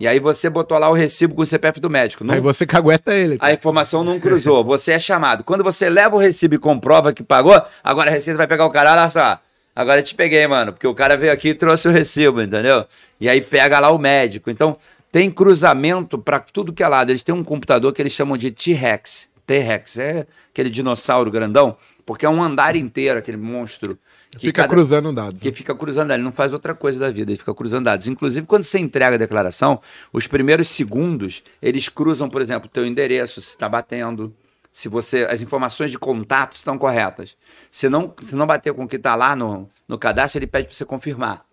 E aí você botou lá o recibo com o CPF do médico. Não... Aí você cagueta ele. Tá? A informação não cruzou. Você é chamado. Quando você leva o recibo e comprova que pagou, agora a Receita vai pegar o cara, olha só. Agora eu te peguei, mano, porque o cara veio aqui e trouxe o recibo, entendeu? E aí pega lá o médico. Então, tem cruzamento para tudo que é lado. Eles têm um computador que eles chamam de T-Rex. T-Rex é aquele dinossauro grandão, porque é um andar inteiro, aquele monstro fica cada, cruzando dados. Que fica cruzando, ele não faz outra coisa da vida, ele fica cruzando dados. Inclusive, quando você entrega a declaração, os primeiros segundos, eles cruzam, por exemplo, o teu endereço, se está batendo, se você as informações de contato estão corretas. Se não, se não bater com o que está lá no, no cadastro, ele pede para você confirmar.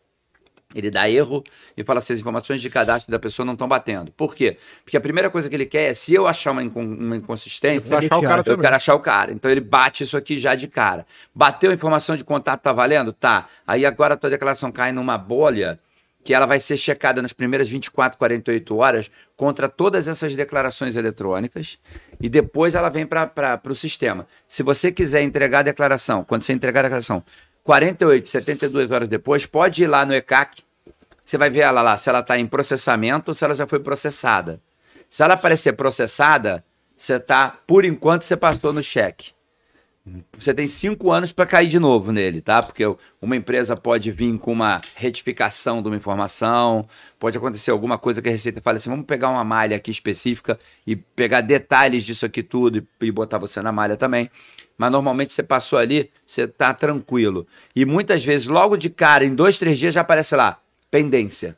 Ele dá erro e fala se as informações de cadastro da pessoa não estão batendo. Por quê? Porque a primeira coisa que ele quer é, se eu achar uma, uma inconsistência, eu, achar o cara eu quero achar o cara. Então ele bate isso aqui já de cara. Bateu a informação de contato, tá valendo? Tá. Aí agora a tua declaração cai numa bolha que ela vai ser checada nas primeiras 24, 48 horas contra todas essas declarações eletrônicas e depois ela vem para o sistema. Se você quiser entregar a declaração, quando você entregar a declaração, 48, 72 horas depois, pode ir lá no ECAC você vai ver ela lá se ela está em processamento ou se ela já foi processada. Se ela aparecer processada, você tá, por enquanto, você passou no cheque. Você tem cinco anos para cair de novo nele, tá? Porque uma empresa pode vir com uma retificação de uma informação, pode acontecer alguma coisa que a Receita fale assim: vamos pegar uma malha aqui específica e pegar detalhes disso aqui tudo e, e botar você na malha também. Mas normalmente você passou ali, você tá tranquilo. E muitas vezes, logo de cara, em dois, três dias, já aparece lá: pendência.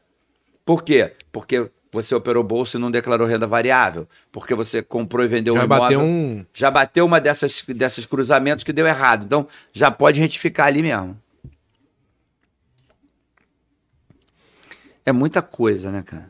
Por quê? Porque você operou bolsa e não declarou renda variável. Porque você comprou e vendeu já um imóvel. Bateu um... Já bateu uma dessas, dessas cruzamentos que deu errado. Então, já pode retificar ali mesmo. É muita coisa, né, cara?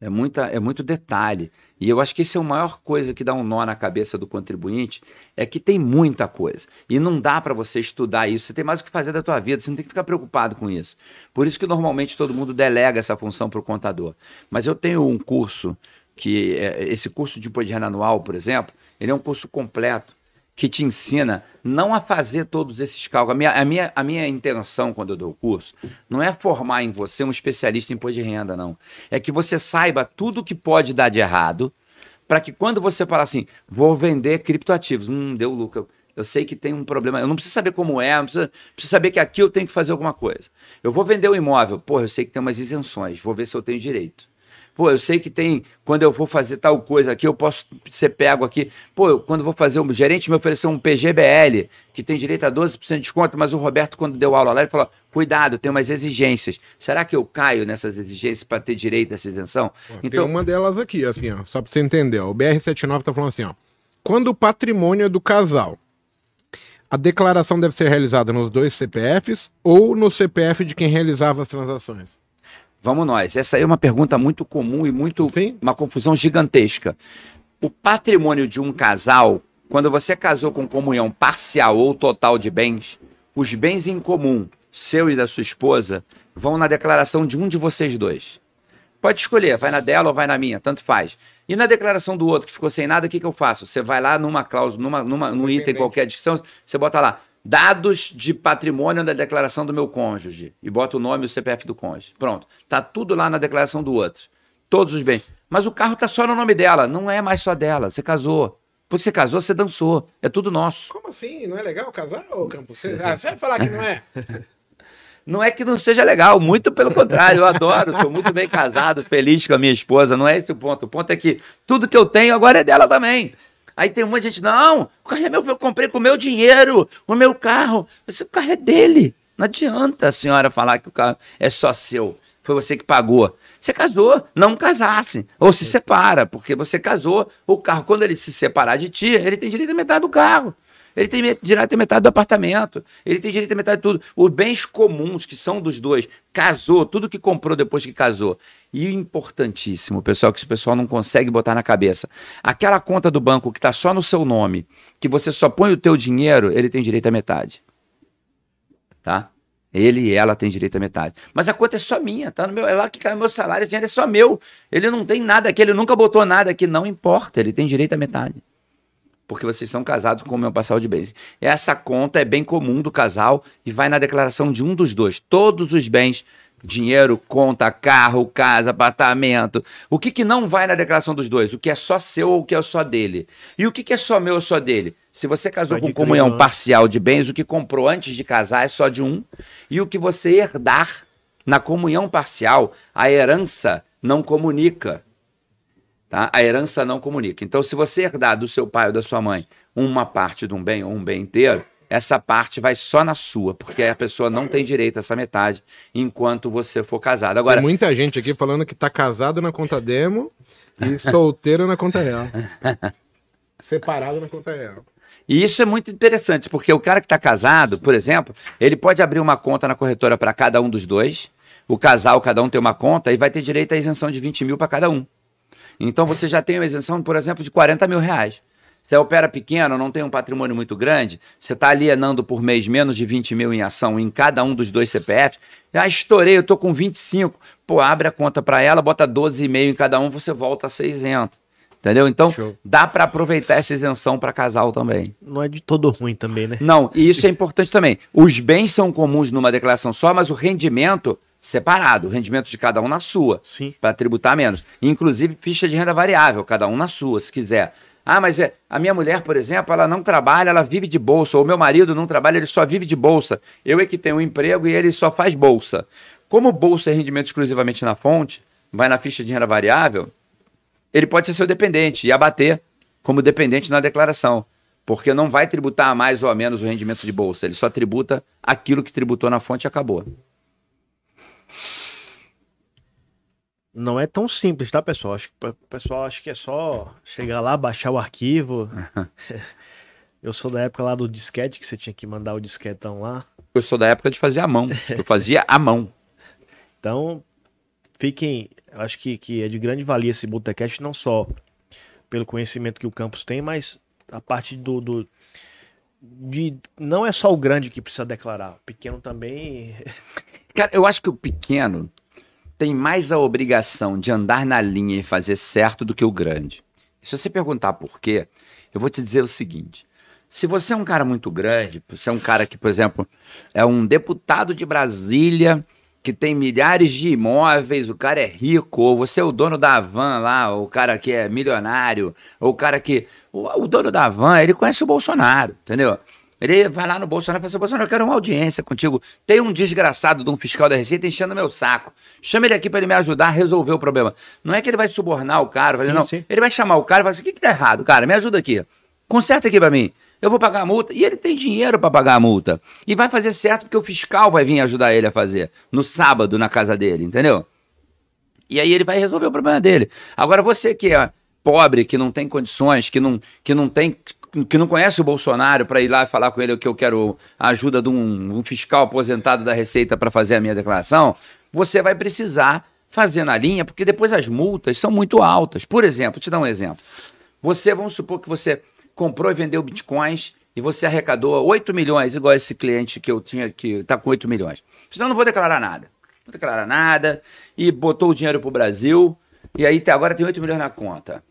É, muita, é muito detalhe. E eu acho que esse é a maior coisa que dá um nó na cabeça do contribuinte, é que tem muita coisa. E não dá para você estudar isso, você tem mais o que fazer da tua vida, você não tem que ficar preocupado com isso. Por isso que normalmente todo mundo delega essa função para o contador. Mas eu tenho um curso, que é, esse curso de imposto de renda anual, por exemplo, ele é um curso completo que te ensina não a fazer todos esses cálculos. A minha, a minha, a minha intenção quando eu dou o curso não é formar em você um especialista em imposto de renda, não. É que você saiba tudo que pode dar de errado, para que quando você falar assim, vou vender criptoativos, hum, deu lucro. Eu sei que tem um problema. Eu não preciso saber como é, não preciso, preciso saber que aqui eu tenho que fazer alguma coisa. Eu vou vender o um imóvel. Pô, eu sei que tem umas isenções. Vou ver se eu tenho direito. Pô, eu sei que tem, quando eu vou fazer tal coisa aqui, eu posso ser pego aqui. Pô, eu, quando eu vou fazer, um gerente me ofereceu um PGBL, que tem direito a 12% de desconto, mas o Roberto, quando deu aula lá, ele falou: cuidado, tem umas exigências. Será que eu caio nessas exigências para ter direito a essa isenção? Então, tem uma delas aqui, assim, ó, só para você entender. Ó, o BR79 tá falando assim: ó, quando o patrimônio é do casal, a declaração deve ser realizada nos dois CPFs ou no CPF de quem realizava as transações? Vamos nós. Essa aí é uma pergunta muito comum e muito Sim. uma confusão gigantesca. O patrimônio de um casal, quando você casou com comunhão parcial ou total de bens, os bens em comum, seu e da sua esposa, vão na declaração de um de vocês dois. Pode escolher, vai na dela ou vai na minha, tanto faz. E na declaração do outro que ficou sem nada, o que, que eu faço? Você vai lá numa cláusula, numa, numa, num item qualquer descrição, você bota lá, dados de patrimônio da declaração do meu cônjuge e bota o nome e o CPF do cônjuge. Pronto. Tá tudo lá na declaração do outro. Todos os bens. Mas o carro tá só no nome dela, não é mais só dela. Você casou. Porque você casou, você dançou. É tudo nosso. Como assim? Não é legal casar, ô Campos? Você, ah, você vai falar que não é? Não é que não seja legal, muito pelo contrário, eu adoro, sou muito bem casado, feliz com a minha esposa, não é esse o ponto. O ponto é que tudo que eu tenho agora é dela também. Aí tem um de gente, não, o carro é meu, eu comprei com o meu dinheiro, o meu carro. Esse carro é dele. Não adianta a senhora falar que o carro é só seu. Foi você que pagou. Você casou, não casasse. Ou se separa, porque você casou. O carro, quando ele se separar de ti, ele tem direito a metade do carro. Ele tem direito a metade do apartamento. Ele tem direito a metade de tudo. Os bens comuns, que são dos dois, casou, tudo que comprou depois que casou. E importantíssimo, pessoal, que o pessoal não consegue botar na cabeça. Aquela conta do banco que está só no seu nome, que você só põe o teu dinheiro, ele tem direito a metade. Tá? Ele e ela têm direito a metade. Mas a conta é só minha, tá? No meu, é lá que cai o meu salário, esse dinheiro é só meu. Ele não tem nada aqui, ele nunca botou nada aqui, não importa, ele tem direito a metade porque vocês são casados com o meu parcial de bens. Essa conta é bem comum do casal e vai na declaração de um dos dois. Todos os bens, dinheiro, conta, carro, casa, apartamento. O que, que não vai na declaração dos dois? O que é só seu ou o que é só dele? E o que, que é só meu ou só dele? Se você casou com comunhão parcial de bens, o que comprou antes de casar é só de um. E o que você herdar na comunhão parcial, a herança não comunica. Tá? A herança não comunica. Então, se você herdar do seu pai ou da sua mãe uma parte de um bem ou um bem inteiro, essa parte vai só na sua, porque a pessoa não tem direito a essa metade enquanto você for casado. Agora, tem muita gente aqui falando que tá casado na conta demo e solteiro na conta real. Separado na conta real. E isso é muito interessante, porque o cara que está casado, por exemplo, ele pode abrir uma conta na corretora para cada um dos dois. O casal, cada um tem uma conta e vai ter direito à isenção de 20 mil para cada um. Então você já tem uma isenção, por exemplo, de 40 mil reais. Você opera pequeno, não tem um patrimônio muito grande, você está alienando por mês menos de 20 mil em ação em cada um dos dois CPFs. Ah, estourei, eu estou com 25. Pô, abre a conta para ela, bota 12,5 em cada um, você volta a ser isento. Entendeu? Então, Show. dá para aproveitar essa isenção para casal também. Não é de todo ruim também, né? Não, e isso é importante também. Os bens são comuns numa declaração só, mas o rendimento separado, o rendimento de cada um na sua, para tributar menos. Inclusive ficha de renda variável, cada um na sua, se quiser. Ah, mas é, a minha mulher, por exemplo, ela não trabalha, ela vive de bolsa. Ou meu marido não trabalha, ele só vive de bolsa. Eu é que tenho um emprego e ele só faz bolsa. Como bolsa é rendimento exclusivamente na fonte, vai na ficha de renda variável, ele pode ser seu dependente e abater como dependente na declaração. Porque não vai tributar a mais ou a menos o rendimento de bolsa. Ele só tributa aquilo que tributou na fonte e acabou. Não é tão simples, tá, pessoal? Acho que o pessoal acha que é só chegar lá, baixar o arquivo. Eu sou da época lá do disquete, que você tinha que mandar o disquetão lá. Eu sou da época de fazer a mão. Eu fazia a mão. Então, fiquem. Acho que, que é de grande valia esse Botecast, não só pelo conhecimento que o campus tem, mas a parte do, do de não é só o grande que precisa declarar, o pequeno também. Cara, eu acho que o pequeno tem mais a obrigação de andar na linha e fazer certo do que o grande. Se você perguntar por quê, eu vou te dizer o seguinte: se você é um cara muito grande, você é um cara que, por exemplo, é um deputado de Brasília que tem milhares de imóveis, o cara é rico, ou você é o dono da van lá, o cara que é milionário, ou o cara que. O, o dono da van, ele conhece o Bolsonaro, entendeu? Ele vai lá no Bolsonaro e fala assim: Bolsonaro, eu quero uma audiência contigo. Tem um desgraçado de um fiscal da Receita enchendo meu saco. Chama ele aqui para ele me ajudar a resolver o problema. Não é que ele vai subornar o cara, sim, não. Sim. Ele vai chamar o cara e falar assim: o que, que tá errado, cara? Me ajuda aqui. Conserta aqui para mim. Eu vou pagar a multa. E ele tem dinheiro para pagar a multa. E vai fazer certo porque o fiscal vai vir ajudar ele a fazer. No sábado, na casa dele, entendeu? E aí ele vai resolver o problema dele. Agora, você que é pobre, que não tem condições, que não, que não tem que não conhece o Bolsonaro para ir lá e falar com ele que eu quero a ajuda de um, um fiscal aposentado da Receita para fazer a minha declaração, você vai precisar fazer na linha, porque depois as multas são muito altas. Por exemplo, te dar um exemplo. Você, vamos supor que você comprou e vendeu bitcoins e você arrecadou 8 milhões, igual esse cliente que eu tinha que está com 8 milhões. Então não vou declarar nada. Não vou declarar nada e botou o dinheiro para o Brasil e aí agora tem 8 milhões na conta.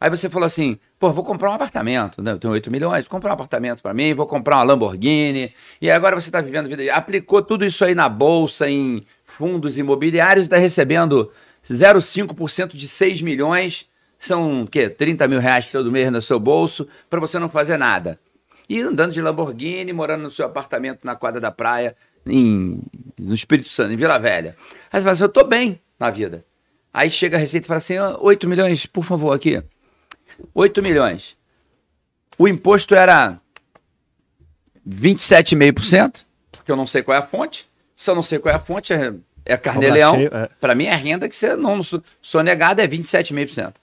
Aí você falou assim, pô, vou comprar um apartamento, né? eu tenho 8 milhões, vou comprar um apartamento para mim, vou comprar uma Lamborghini. E agora você está vivendo vida, aplicou tudo isso aí na bolsa, em fundos imobiliários, está recebendo 0,5% de 6 milhões, são o quê? 30 mil reais todo mês no seu bolso, para você não fazer nada. E andando de Lamborghini, morando no seu apartamento na quadra da praia, em, no Espírito Santo, em Vila Velha. Aí você fala assim, eu tô bem na vida. Aí chega a Receita e fala assim, "Ah, 8 milhões, por favor, aqui. 8 milhões. O imposto era 27,5%, porque eu não sei qual é a fonte. Se eu não sei qual é a fonte, é, é carnê-leão. cheio, é. Para mim é renda que você não so- sonegada é 27,5%.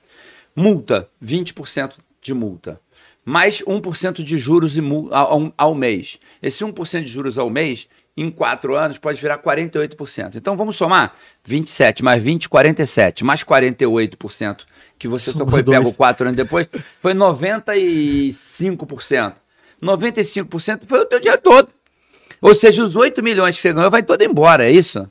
Multa, 20% de multa. Mais 1% de juros ao- ao mês. Esse 1% de juros ao mês, em 4 anos, pode virar 48%. Então vamos somar 27 mais 20, 47, mais 48%, que você só Sobrou foi pego dois. 4 anos depois, foi 95%. 95% foi o teu dia todo. Ou seja, os 8 milhões que você ganhou vai todo embora, é isso?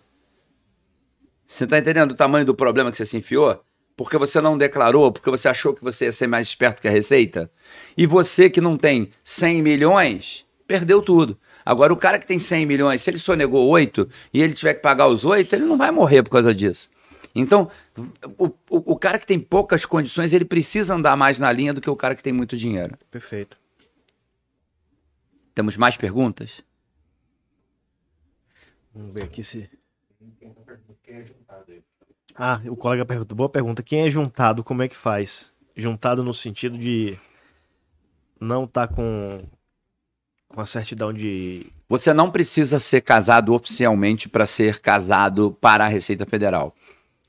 Você tá entendendo o tamanho do problema que você se enfiou? Porque você não declarou, porque você achou que você ia ser mais esperto que a Receita? E você que não tem 100 milhões, perdeu tudo. Agora, o cara que tem 100 milhões, se ele sonegou 8 e ele tiver que pagar os 8, ele não vai morrer por causa disso. Então, o, o, o cara que tem poucas condições, ele precisa andar mais na linha do que o cara que tem muito dinheiro. Perfeito. Temos mais perguntas? Vamos ver aqui se. Ah, o colega pergunta. Boa pergunta. Quem é juntado, como é que faz? Juntado no sentido de não tá com, com a certidão de. Você não precisa ser casado oficialmente para ser casado para a Receita Federal.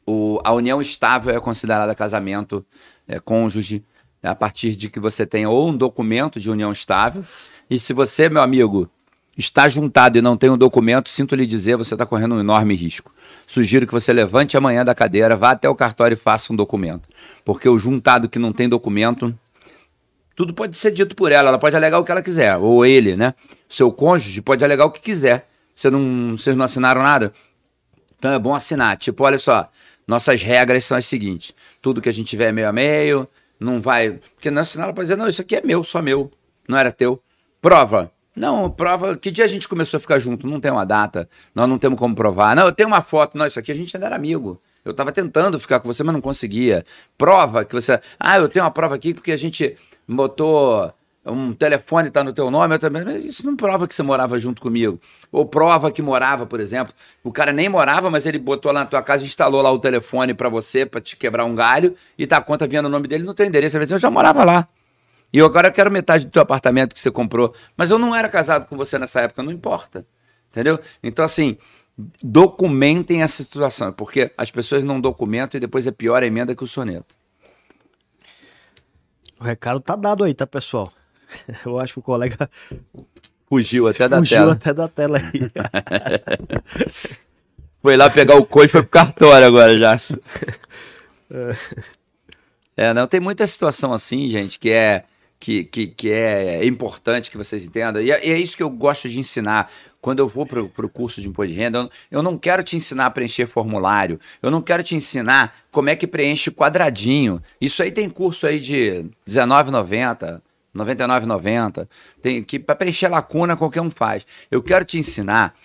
O- a união estável é considerada casamento é, cônjuge a partir de que você tenha ou um documento de união estável. E se você, meu amigo, está juntado e não tem um documento, sinto lhe dizer, você está correndo um enorme risco. Sugiro que você levante amanhã da cadeira, vá até o cartório e faça um documento. Porque o juntado que não tem documento, tudo pode ser dito por ela, ela pode alegar o que ela quiser, ou ele, né? Seu cônjuge pode alegar o que quiser. Você não, vocês não assinaram nada? Então é bom assinar. Tipo, olha só, nossas regras são as seguintes: tudo que a gente tiver é meio a meio, não vai. Porque não assinar, ela pode dizer, não, isso aqui é meu, só meu, não era teu. Prova. Não, prova. Que dia a gente começou a ficar junto? Não tem uma data, nós não temos como provar. Não, eu tenho uma foto, não, isso aqui a gente ainda era amigo. Eu tava tentando ficar com você, mas não conseguia. Prova que você. Ah, eu tenho uma prova aqui porque a gente botou um telefone tá no teu nome, eu também, mas isso não prova que você morava junto comigo. Ou prova que morava, por exemplo. O cara nem morava, mas ele botou lá na tua casa, instalou lá o telefone pra você, pra te quebrar um galho, e tá a conta vinha no nome dele no teu endereço. Dizer, eu já morava lá. E eu agora quero metade do teu apartamento que você comprou. Mas eu não era casado com você nessa época, não importa. Entendeu? Então, assim, documentem essa situação, porque as pessoas não documentam e depois é pior a emenda que o soneto. O recado tá dado aí, tá, pessoal? Eu acho que o colega Fugiu até da fugiu tela. até da tela aí. Foi lá pegar o coach e foi pro cartório agora já. É, não, tem muita situação assim, gente, que é que, que, que é importante que vocês entendam. E é, e é isso que eu gosto de ensinar. Quando eu vou pro, pro curso de imposto de renda, eu, eu não quero te ensinar a preencher formulário. Eu não quero te ensinar como é que preenche quadradinho. Isso aí tem curso aí de R$19,90. 99,90. Tem que para preencher lacuna qualquer um faz. Eu quero te ensinar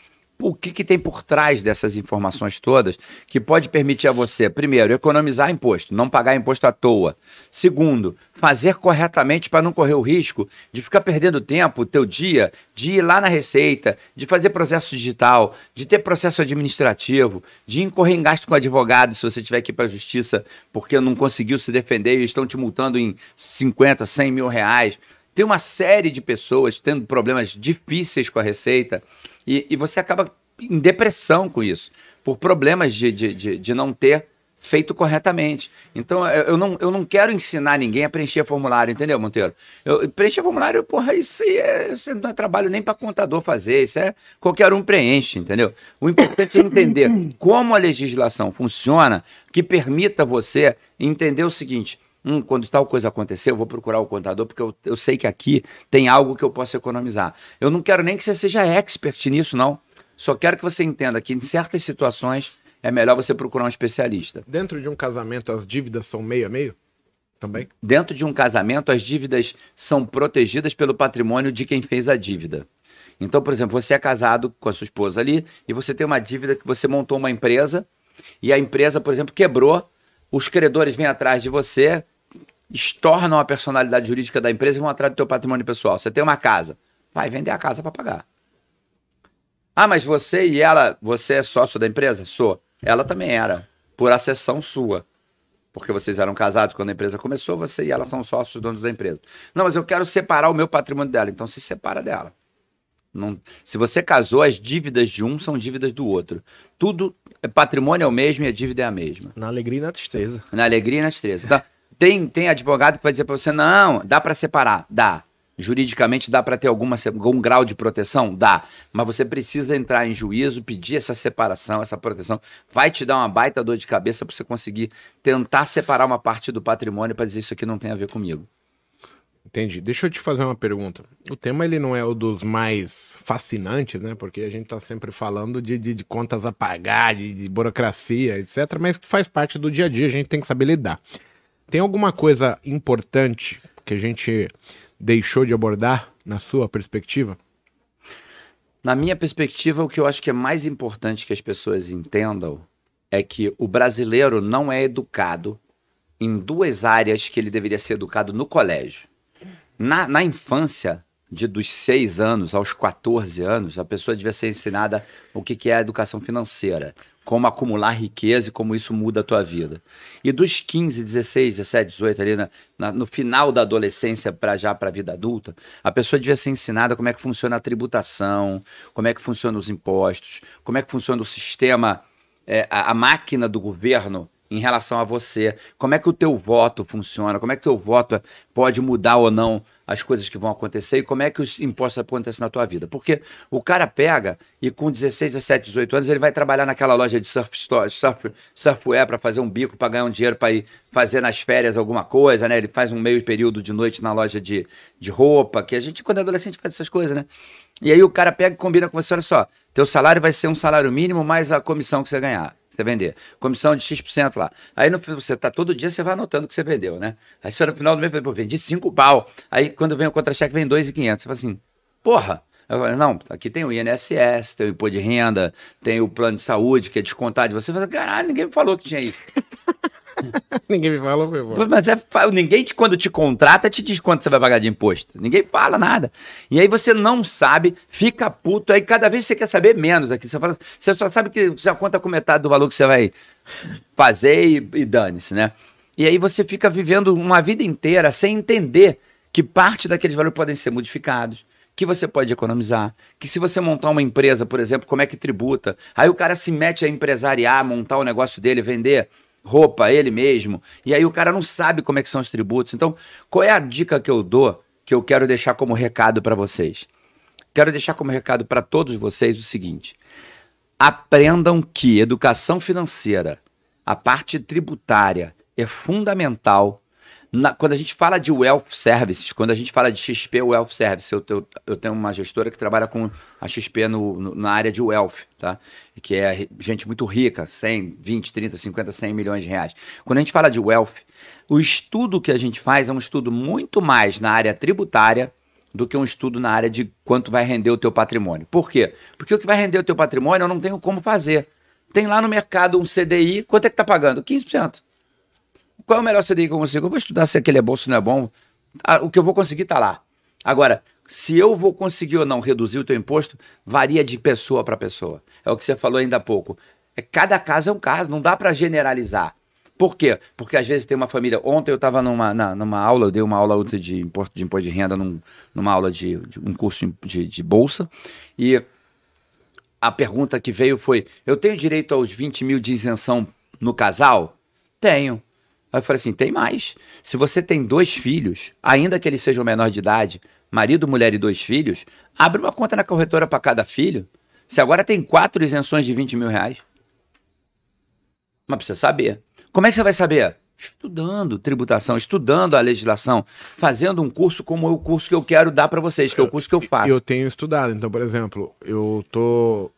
o que, que tem por trás dessas informações todas que pode permitir a você, primeiro, economizar imposto, não pagar imposto à toa. Segundo, fazer corretamente para não correr o risco de ficar perdendo tempo, teu dia, de ir lá na Receita, de fazer processo digital, de ter processo administrativo, de incorrer em gasto com advogado se você tiver que ir para a justiça porque não conseguiu se defender e estão te multando em 50, 100 mil reais. Tem uma série de pessoas tendo problemas difíceis com a Receita e, e você acaba em depressão com isso, por problemas de, de, de, de não ter feito corretamente. Então, eu, não, eu não quero ensinar ninguém a preencher formulário, entendeu, Monteiro? Eu, preencher formulário, porra, isso aí é, isso não é trabalho nem para contador fazer, isso é qualquer um preenche, entendeu? O importante é entender como a legislação funciona que permita você entender o seguinte. Hum, quando tal coisa acontecer, eu vou procurar o contador, porque eu, eu sei que aqui tem algo que eu posso economizar. Eu não quero nem que você seja expert nisso, não. Só quero que você entenda que em certas situações é melhor você procurar um especialista. Dentro de um casamento, as dívidas são meio a meio? Também? Dentro de um casamento, as dívidas são protegidas pelo patrimônio de quem fez a dívida. Então, por exemplo, você é casado com a sua esposa ali e você tem uma dívida que você montou uma empresa e a empresa, por exemplo, quebrou, os credores vêm atrás de você, estornam a personalidade jurídica da empresa e vão atrás do teu patrimônio pessoal. Você tem uma casa, vai vender a casa para pagar. Ah, mas você e ela, você é sócio da empresa? Sou. Ela também era, por acessão sua. Porque vocês eram casados quando a empresa começou, você e ela são sócios donos da empresa. Não, mas eu quero separar o meu patrimônio dela. Então se separa dela. Não, se você casou, as dívidas de um são dívidas do outro. Tudo, patrimônio é o mesmo e a dívida é a mesma. Na alegria e na tristeza. Na alegria e na tristeza. Então, tem, tem advogado que vai dizer para você, não, dá para separar. Dá. Juridicamente dá para ter alguma, algum grau de proteção? Dá. Mas você precisa entrar em juízo, pedir essa separação, essa proteção. Vai te dar uma baita dor de cabeça para você conseguir tentar separar uma parte do patrimônio para dizer isso aqui não tem a ver comigo. Entendi. Deixa eu te fazer uma pergunta. O tema ele não é o dos mais fascinantes, né? Porque a gente tá sempre falando de, de, de contas a pagar, de, de, burocracia, etc. Mas que faz parte do dia a dia, a gente tem que saber lidar. Tem alguma coisa importante que a gente deixou de abordar na sua perspectiva? Na minha perspectiva, o que eu acho que é mais importante que as pessoas entendam é que o brasileiro não é educado em duas áreas que ele deveria ser educado no colégio. Na, na infância, de dos 6 anos aos 14 anos, a pessoa devia ser ensinada o que, que é a educação financeira, como acumular riqueza e como isso muda a tua vida. E dos 15, 16, 17, 18, ali na, na, no final da adolescência para já para a vida adulta, a pessoa devia ser ensinada como é que funciona a tributação, como é que funcionam os impostos, como é que funciona o sistema, é, a, a máquina do governo em relação a você. Como é que o teu voto funciona? Como é que o teu voto pode mudar ou não as coisas que vão acontecer e como é que os impostos acontecem na tua vida? Porque o cara pega e com 16, 17, 18 anos ele vai trabalhar naquela loja de surf store, surf, surfwear para fazer um bico, para ganhar um dinheiro para ir fazer nas férias alguma coisa, né? Ele faz um meio período de noite na loja de, de roupa, que a gente quando é adolescente faz essas coisas, né? E aí o cara pega e combina com você, olha só, teu salário vai ser um salário mínimo mais a comissão que você ganhar você vender. Comissão de X% lá. Aí no, você tá todo dia, você vai anotando o que você vendeu, né? Aí você no final do mês, pô, vendi 5 pau. Aí quando vem o contra-cheque, vem 2,500. Você fala assim, porra. Não, aqui tem o INSS, tem o imposto de renda, tem o plano de saúde, que é descontado de você. Você fala, caralho, ninguém me falou que tinha isso. ninguém me falou, meu irmão. Mas é, ninguém, te, quando te contrata, te diz quanto você vai pagar de imposto. Ninguém fala nada. E aí você não sabe, fica puto. Aí cada vez você quer saber menos aqui. Você, fala, você só sabe que já conta com metade do valor que você vai fazer e, e dane-se, né? E aí você fica vivendo uma vida inteira sem entender que parte daqueles valores podem ser modificados que você pode economizar, que se você montar uma empresa, por exemplo, como é que tributa? Aí o cara se mete a empresariar, montar o negócio dele, vender roupa ele mesmo, e aí o cara não sabe como é que são os tributos. Então, qual é a dica que eu dou que eu quero deixar como recado para vocês? Quero deixar como recado para todos vocês o seguinte: aprendam que educação financeira, a parte tributária é fundamental na, quando a gente fala de wealth services, quando a gente fala de XP wealth service, eu, eu, eu tenho uma gestora que trabalha com a XP no, no, na área de wealth, tá? Que é gente muito rica, 100, 20, 30, 50, 100 milhões de reais. Quando a gente fala de wealth, o estudo que a gente faz é um estudo muito mais na área tributária do que um estudo na área de quanto vai render o teu patrimônio. Por quê? Porque o que vai render o teu patrimônio eu não tenho como fazer. Tem lá no mercado um CDI, quanto é que tá pagando? 15%. Qual é o melhor CDI que eu consigo? Eu vou estudar se aquele é bom, se não é bom. Ah, o que eu vou conseguir está lá. Agora, se eu vou conseguir ou não reduzir o teu imposto, varia de pessoa para pessoa. É o que você falou ainda há pouco. É, cada caso é um caso, não dá para generalizar. Por quê? Porque às vezes tem uma família. Ontem eu estava numa, numa aula, eu dei uma aula ontem de imposto de, imposto de renda, num, numa aula de, de um curso de, de bolsa, e a pergunta que veio foi: eu tenho direito aos 20 mil de isenção no casal? Tenho. Aí eu falei assim: tem mais. Se você tem dois filhos, ainda que eles sejam menor de idade, marido, mulher e dois filhos, abre uma conta na corretora para cada filho. Se agora tem quatro isenções de 20 mil reais. Mas precisa saber. Como é que você vai saber? Estudando tributação, estudando a legislação, fazendo um curso como o curso que eu quero dar para vocês, que é o curso que eu faço. Eu tenho estudado. Então, por exemplo, eu tô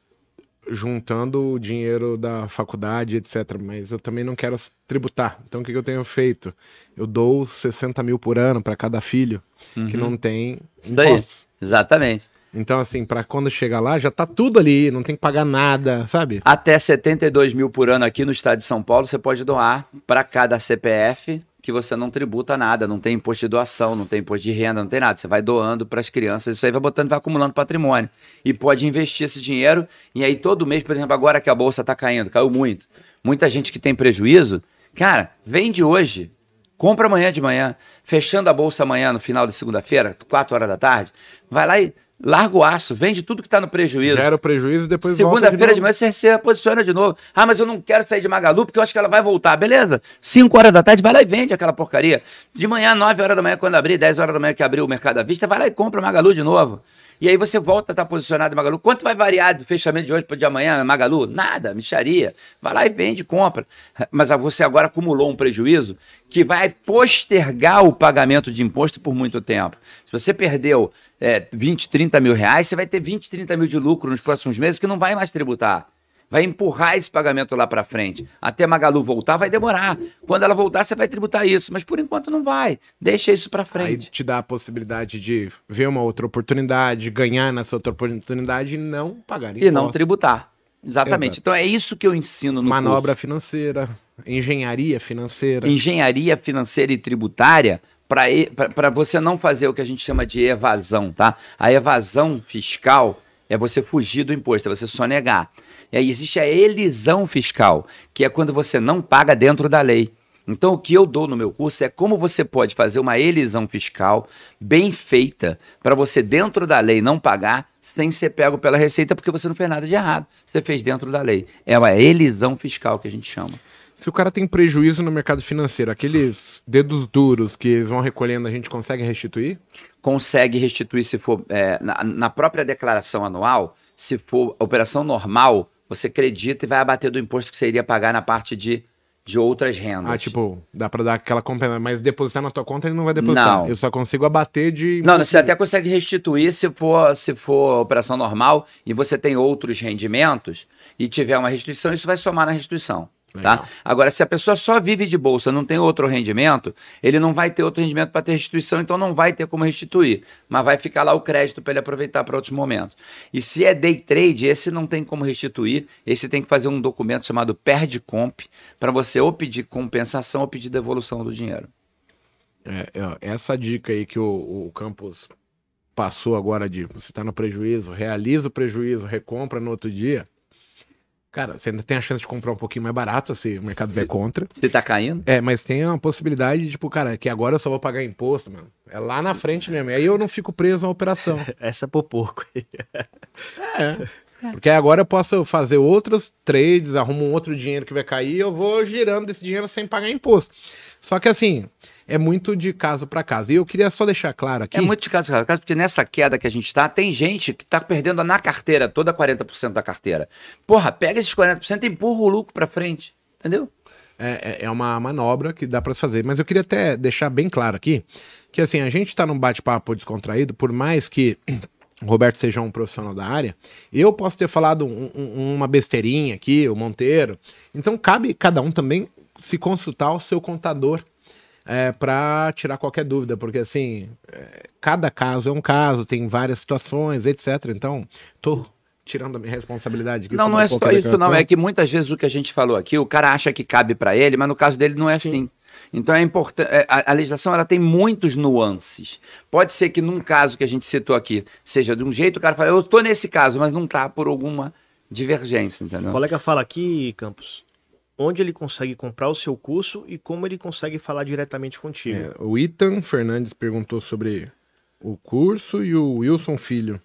juntando o dinheiro da faculdade, etc. Mas eu também não quero tributar. Então o que, eu tenho feito? Eu dou 60 mil por ano para cada filho uhum. que não tem impostos. Exatamente. Então, assim, para quando chegar lá, já tá tudo ali, não tem que pagar nada, sabe? Até 72 mil por ano aqui no estado de São Paulo, você pode doar para cada CPF que você não tributa nada, não tem imposto de doação, não tem imposto de renda, não tem nada. Você vai doando para as crianças, isso aí vai botando, vai acumulando patrimônio. E pode investir esse dinheiro, e aí todo mês, por exemplo, agora que a bolsa está caindo, caiu muito. Muita gente que tem prejuízo, cara, vende hoje, compra amanhã de manhã, fechando a bolsa amanhã no final de segunda-feira, 4 horas da tarde, vai lá e larga o aço, vende tudo que está no prejuízo. Gera o prejuízo e depois Segunda-feira de, de manhã você se posiciona de novo. Ah, mas eu não quero sair de Magalu porque eu acho que ela vai voltar. Beleza. 5 horas da tarde, vai lá e vende aquela porcaria. De manhã, 9 horas da manhã, quando abrir, 10 horas da manhã que abriu o mercado à vista, vai lá e compra Magalu de novo. E aí você volta a estar posicionado em Magalu. Quanto vai variar do fechamento de hoje para de amanhã, Magalu? Nada, micharia. Vai lá e vende, compra. Mas você agora acumulou um prejuízo que vai postergar o pagamento de imposto por muito tempo. Se você perdeu é, 20, 30 mil reais, você vai ter 20, 30 mil de lucro nos próximos meses que não vai mais tributar vai empurrar esse pagamento lá para frente. Até Magalu voltar vai demorar. Quando ela voltar, você vai tributar isso, mas por enquanto não vai. Deixa isso para frente. Aí te dá a possibilidade de ver uma outra oportunidade, ganhar nessa outra oportunidade e não pagar imposto. E não tributar. Exatamente. Exato. Então é isso que eu ensino no Manobra curso. financeira, engenharia financeira. Engenharia financeira e tributária para você não fazer o que a gente chama de evasão, tá? A evasão fiscal é você fugir do imposto, é você sonegar. E aí existe a elisão fiscal, que é quando você não paga dentro da lei. Então, o que eu dou no meu curso é como você pode fazer uma elisão fiscal bem feita para você, dentro da lei, não pagar sem ser pego pela Receita, porque você não fez nada de errado. Você fez dentro da lei. É uma elisão fiscal que a gente chama. Se o cara tem prejuízo no mercado financeiro, aqueles dedos duros que eles vão recolhendo, a gente consegue restituir? Consegue restituir se for é, na, na própria declaração anual, se for operação normal, você acredita e vai abater do imposto que você iria pagar na parte de, de outras rendas. Ah, tipo, dá pra dar aquela compensação, mas depositar na tua conta ele não vai depositar. Não. Eu só consigo abater de. Não, você até consegue restituir se for, se for operação normal e você tem outros rendimentos e tiver uma restituição, isso vai somar na restituição. Tá? Agora, se a pessoa só vive de bolsa, não tem outro rendimento, ele não vai ter outro rendimento para ter restituição, então não vai ter como restituir. Mas vai ficar lá o crédito para ele aproveitar para outros momentos. E se é day trade, esse não tem como restituir, esse tem que fazer um documento chamado perde comp para você ou pedir compensação ou pedir devolução do dinheiro. É, é essa dica aí que o, o Campos passou agora de você está no prejuízo, realiza o prejuízo, recompra no outro dia Cara, você ainda tem a chance de comprar um pouquinho mais barato se o mercado vier contra. Você tá caindo? É, mas tem uma possibilidade, tipo, cara, que agora eu só vou pagar imposto, mano. É lá na frente mesmo. E aí eu não fico preso à operação. Essa é por pouco. é. Porque agora eu posso fazer outros trades, arrumo um outro dinheiro que vai cair e eu vou girando esse dinheiro sem pagar imposto. Só que assim, é muito de caso para caso. E eu queria só deixar claro aqui. É muito de caso para caso, porque nessa queda que a gente está, tem gente que está perdendo na carteira, toda 40% da carteira. Porra, pega esses 40% e empurra o lucro para frente. Entendeu? É, é, é uma manobra que dá para fazer. Mas eu queria até deixar bem claro aqui que assim, a gente está num bate-papo descontraído, por mais que o Roberto seja um profissional da área, eu posso ter falado um, um, uma besteirinha aqui, o Monteiro. Então cabe cada um também se consultar o seu contador é, para tirar qualquer dúvida, porque assim, é, cada caso é um caso, tem várias situações, etc. Então, tô tirando a minha responsabilidade. Não, não é só isso, não. É que muitas vezes o que a gente falou aqui, o cara acha que cabe para ele, mas no caso dele não é Sim. assim. Então é importante. É, a, a, legislação ela tem muitos nuances. Pode ser que num caso que a gente citou aqui seja de um jeito, o cara fala, eu tô nesse caso, mas não tá por alguma divergência, entendeu? O colega fala aqui, Campos, onde ele consegue comprar o seu curso e como ele consegue falar diretamente contigo. É, o Ethan Fernandes perguntou sobre o curso e o Wilson Filho.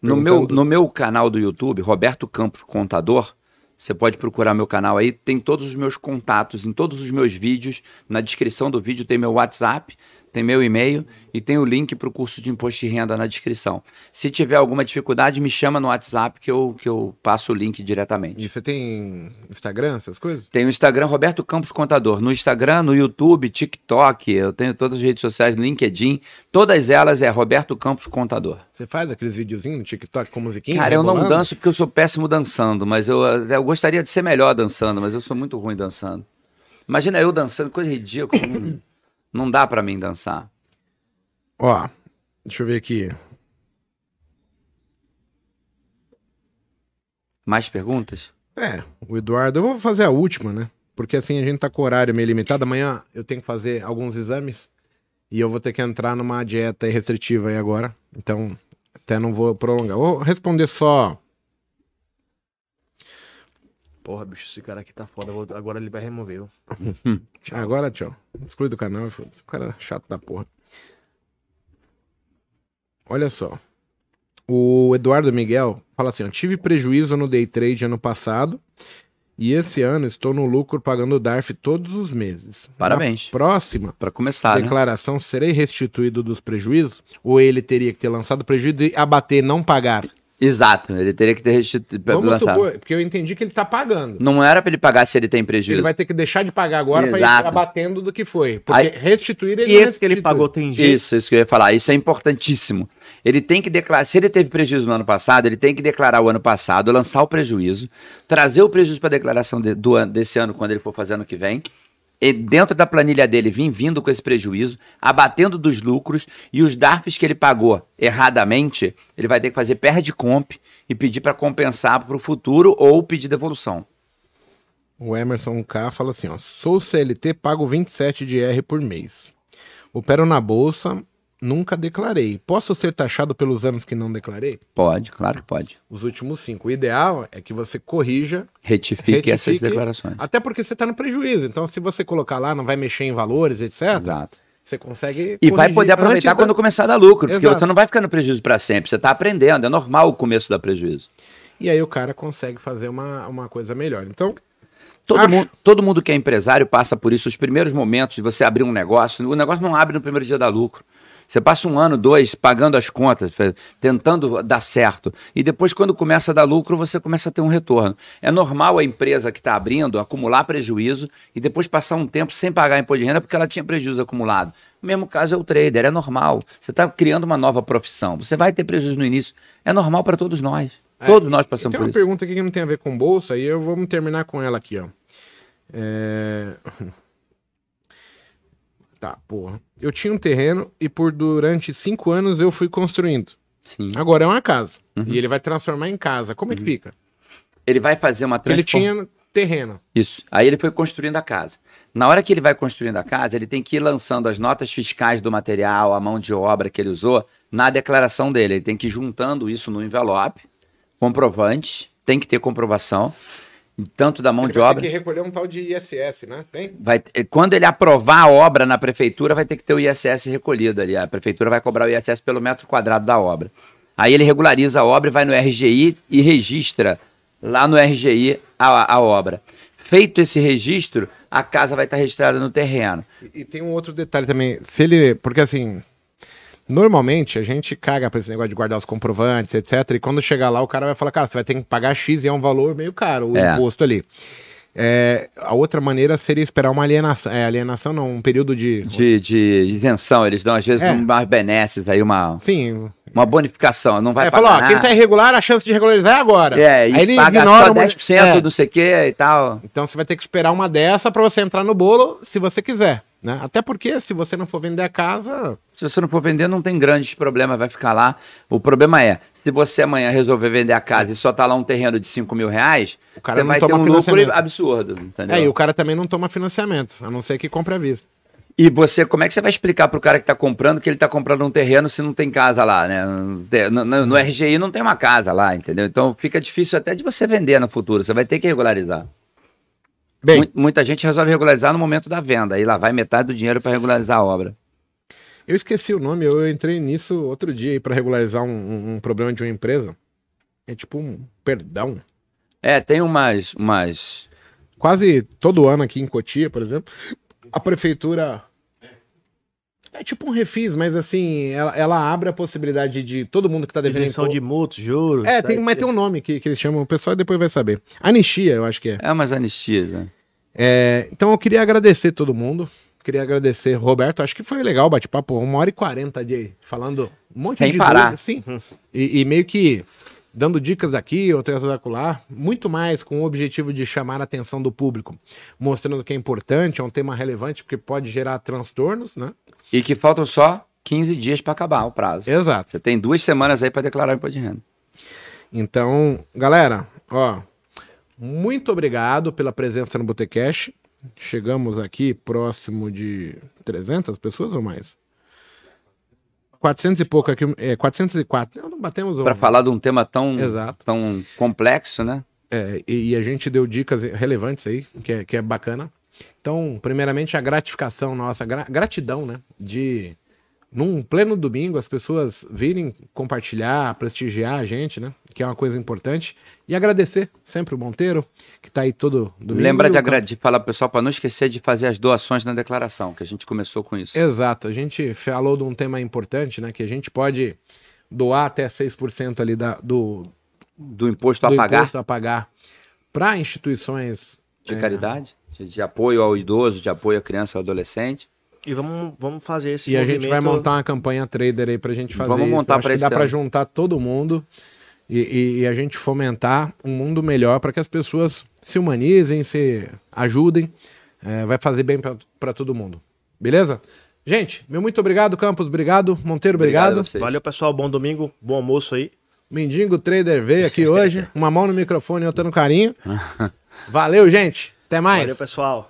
No meu, no meu canal do YouTube, Roberto Campos Contador, você pode procurar meu canal aí, tem todos os meus contatos em todos os meus vídeos. Na descrição do vídeo tem meu WhatsApp tem meu e-mail e tem o link para o curso de imposto de renda na descrição. Se tiver alguma dificuldade, me chama no WhatsApp que eu, que eu passo o link diretamente. E você tem Instagram, essas coisas? Tem o Instagram Roberto Campos Contador. No Instagram, no YouTube, TikTok, eu tenho todas as redes sociais, LinkedIn, todas elas é Roberto Campos Contador. Você faz aqueles videozinhos no TikTok com musiquinha? Cara, eu não danço porque eu sou péssimo dançando, mas eu, eu gostaria de ser melhor dançando, mas eu sou muito ruim dançando. Imagina eu dançando, coisa ridícula. Não dá para mim dançar. Ó, deixa eu ver aqui. Mais perguntas? É, o Eduardo, eu vou fazer a última, né? porque assim a gente tá com o horário meio limitado. Amanhã eu tenho que fazer alguns exames e eu vou ter que entrar numa dieta restritiva aí agora. Então, até não vou prolongar. Vou responder só. Porra, bicho, esse cara aqui tá foda. vou- Agora ele vai remover. viu? Agora, tchau. Exclui do canal e. O cara é chato da porra. Olha só. O Eduardo Miguel fala assim: ó, tive prejuízo no day trade ano passado e esse ano estou no lucro pagando o DARF todos os meses. Parabéns. Na próxima Pra começar, né? declaração, serei restituído dos prejuízos? Ou ele teria que ter lançado prejuízo e abater, não pagar? Exato, ele teria que ter restituído. Lançado. porque eu entendi que ele tá pagando. Não era pra ele pagar se ele tem Ele prejuízo. vai ter que deixar de pagar agora para ir Exato. abatendo do que foi. Porque Aí- restituir ele E esse que ele restitui. pagou tem jeito. Isso, isso que eu ia falar. Isso é importantíssimo. Ele tem que declarar. Se ele teve prejuízo no ano passado, ele tem que declarar o ano passado, lançar o prejuízo, trazer o prejuízo para a declaração de- do desse ano, quando ele for fazer ano que vem. E dentro da planilha dele, vir vindo com esse prejuízo, abatendo dos lucros e os DARFs que ele pagou erradamente, ele vai ter que fazer perde comp e pedir para compensar para o futuro ou pedir devolução. O Emerson K fala assim, ó, sou CLT, pago 27 de R por mês. Opero na bolsa, nunca declarei. Posso ser taxado pelos anos que não declarei? Pode, claro que pode. Os últimos cinco. O ideal é que você corrija, Retifique, essas Retifique. declarações. até porque você está no prejuízo. Então, se você colocar lá, não vai mexer em valores, etc. Exato. Você consegue. E vai poder aproveitar da- quando começar a dar lucro, porque Exato. você não vai ficar no prejuízo para sempre, você está aprendendo, é normal o começo da prejuízo. E aí o cara consegue fazer uma, uma coisa melhor. Então, Todo, Acho- mundo, todo mundo que é empresário passa por isso. Os primeiros momentos de você abrir um negócio, o negócio não abre no primeiro dia da lucro. Você passa um ano, dois, pagando as contas, tentando dar certo. E depois, quando começa a dar lucro, você começa a ter um retorno. É normal a empresa que está abrindo acumular prejuízo e depois passar um tempo sem pagar imposto de renda porque ela tinha prejuízo acumulado. O mesmo caso é o trader, é normal. Você está criando uma nova profissão. Você vai ter prejuízo no início. É normal para todos nós. Todos nós passamos tem por uma isso. pergunta aqui que não tem a ver com bolsa e eu vou terminar com ela aqui, ó. É... Tá, porra. Eu tinha um terreno e por durante cinco anos eu fui construindo. Sim. Agora é uma casa. Uhum. E ele vai transformar em casa. Como é que fica? Ele vai fazer uma Ele transformação. tinha terreno. Isso. Aí ele foi construindo a casa. Na hora que ele vai construindo a casa, ele tem que ir lançando as notas fiscais do material, a mão de obra que ele usou, na declaração dele. Ele tem que ir juntando isso no envelope, comprovante, tem que ter comprovação, tanto da mão Ele de obra. ter que recolher um tal de ISS, né? Tem? Vai, eh, quando ele aprovar a obra na prefeitura, vai ter que ter o ISS recolhido ali. A prefeitura vai cobrar o ISS pelo metro quadrado da obra. Aí ele regulariza a obra, vai no RGI e registra lá no RGI a, a obra. Feito esse registro, a casa vai estar registrada no terreno. E, e tem um outro detalhe também. Se ele. Porque assim. Normalmente a gente caga pra esse negócio de guardar os comprovantes, etc. E quando chegar lá, o cara vai falar, cara, você vai ter que pagar X e é um valor meio caro o É. imposto ali. É, a outra maneira seria esperar uma alienação. É, alienação não, um período de. De, de isenção, eles dão às vezes É. umas benesses aí, uma, Sim. uma bonificação. Não vai É, pagar falou, ó, quem tá irregular, a chance de regularizar é agora. É, e Aí ele paga ignora só uma- 10% É. não sei o que e tal. Então você vai ter que esperar uma dessa pra você entrar no bolo, se você quiser. Né? Até porque, se você não for vender a casa, Se você não for vender, não tem grandes problemas, vai ficar lá. O problema é, se você amanhã resolver vender a casa e só tá lá um terreno de 5 mil reais, O cara você não vai ter um lucro absurdo, entendeu? é, e o cara também não toma financiamento, a não ser que compre à vista. E você, como é que você vai explicar pro cara que tá comprando que ele tá comprando um terreno se não tem casa lá, né? No, no- no RGI não tem uma casa lá, entendeu? Então fica difícil até de você vender no futuro, você vai ter que regularizar. Bem, Mu- muita gente resolve regularizar no momento da venda, aí lá vai metade do dinheiro para regularizar a obra. eu esqueci o nome, eu entrei nisso outro dia pra regularizar um, um- um problema de uma empresa. É tipo um perdão. É, tem umas, umas Quase todo ano aqui em Cotia, por exemplo, a prefeitura. É tipo um refis, mas assim, ela, ela abre a possibilidade de todo mundo que tá devendo Isenção de multas, juros. É, tem, mas tem um nome que, que eles chamam, o pessoal depois vai saber. Anistia, eu acho que é. é umas anistias, né? É, então eu queria agradecer todo mundo. Queria agradecer, Roberto. Acho que foi legal o bate-papo. Uma hora e quarenta de falando um monte Sem de parar. Sim. E, e meio que dando dicas daqui, outras lá. Muito mais com o objetivo de chamar a atenção do público. Mostrando que é importante, é um tema relevante, porque pode gerar transtornos, né? E que faltam só 15 dias para acabar o prazo. Exato. Você tem duas semanas aí para declarar o imposto de renda. Então, galera, ó, muito obrigado pela presença no Botecash. chegamos aqui próximo de 300 pessoas ou mais? 400 e pouco aqui, é, 404. Não, batemos Para falar de um tema tão, Exato. tão complexo, né? É, e, e a gente deu dicas relevantes aí, que é, que é bacana. Então, primeiramente, a gratificação nossa, gra- gratidão, né? De, num pleno domingo, as pessoas virem compartilhar, prestigiar a gente, né? Que é uma coisa importante. E agradecer sempre o Monteiro, que tá aí todo domingo. Lembra de, agra- de falar pro pessoal para não esquecer de fazer as doações na declaração, que a gente começou com isso. Exato, a gente falou de um tema importante, né? Que a gente pode doar até 6% ali da, do, Do imposto a do pagar imposto a pagar para instituições de é, caridade, de, apoio ao idoso, de apoio à criança e ao adolescente. E vamos, vamos fazer esse E a gente vai movimento- montar uma campanha trader aí pra gente fazer Vamos isso. montar Eu acho pra que dá pra ano. juntar todo mundo e, e- e a gente fomentar um mundo melhor para que as pessoas se humanizem, se ajudem. É, vai fazer bem pra pra todo mundo. Beleza? Gente, meu muito obrigado, Campos. Obrigado. Monteiro, obrigado. a vocês. Valeu, pessoal. Bom domingo, bom almoço aí. Mendigo Trader veio aqui hoje. Uma mão no microfone e outra no carinho. Valeu, gente. Até mais. Valeu, pessoal.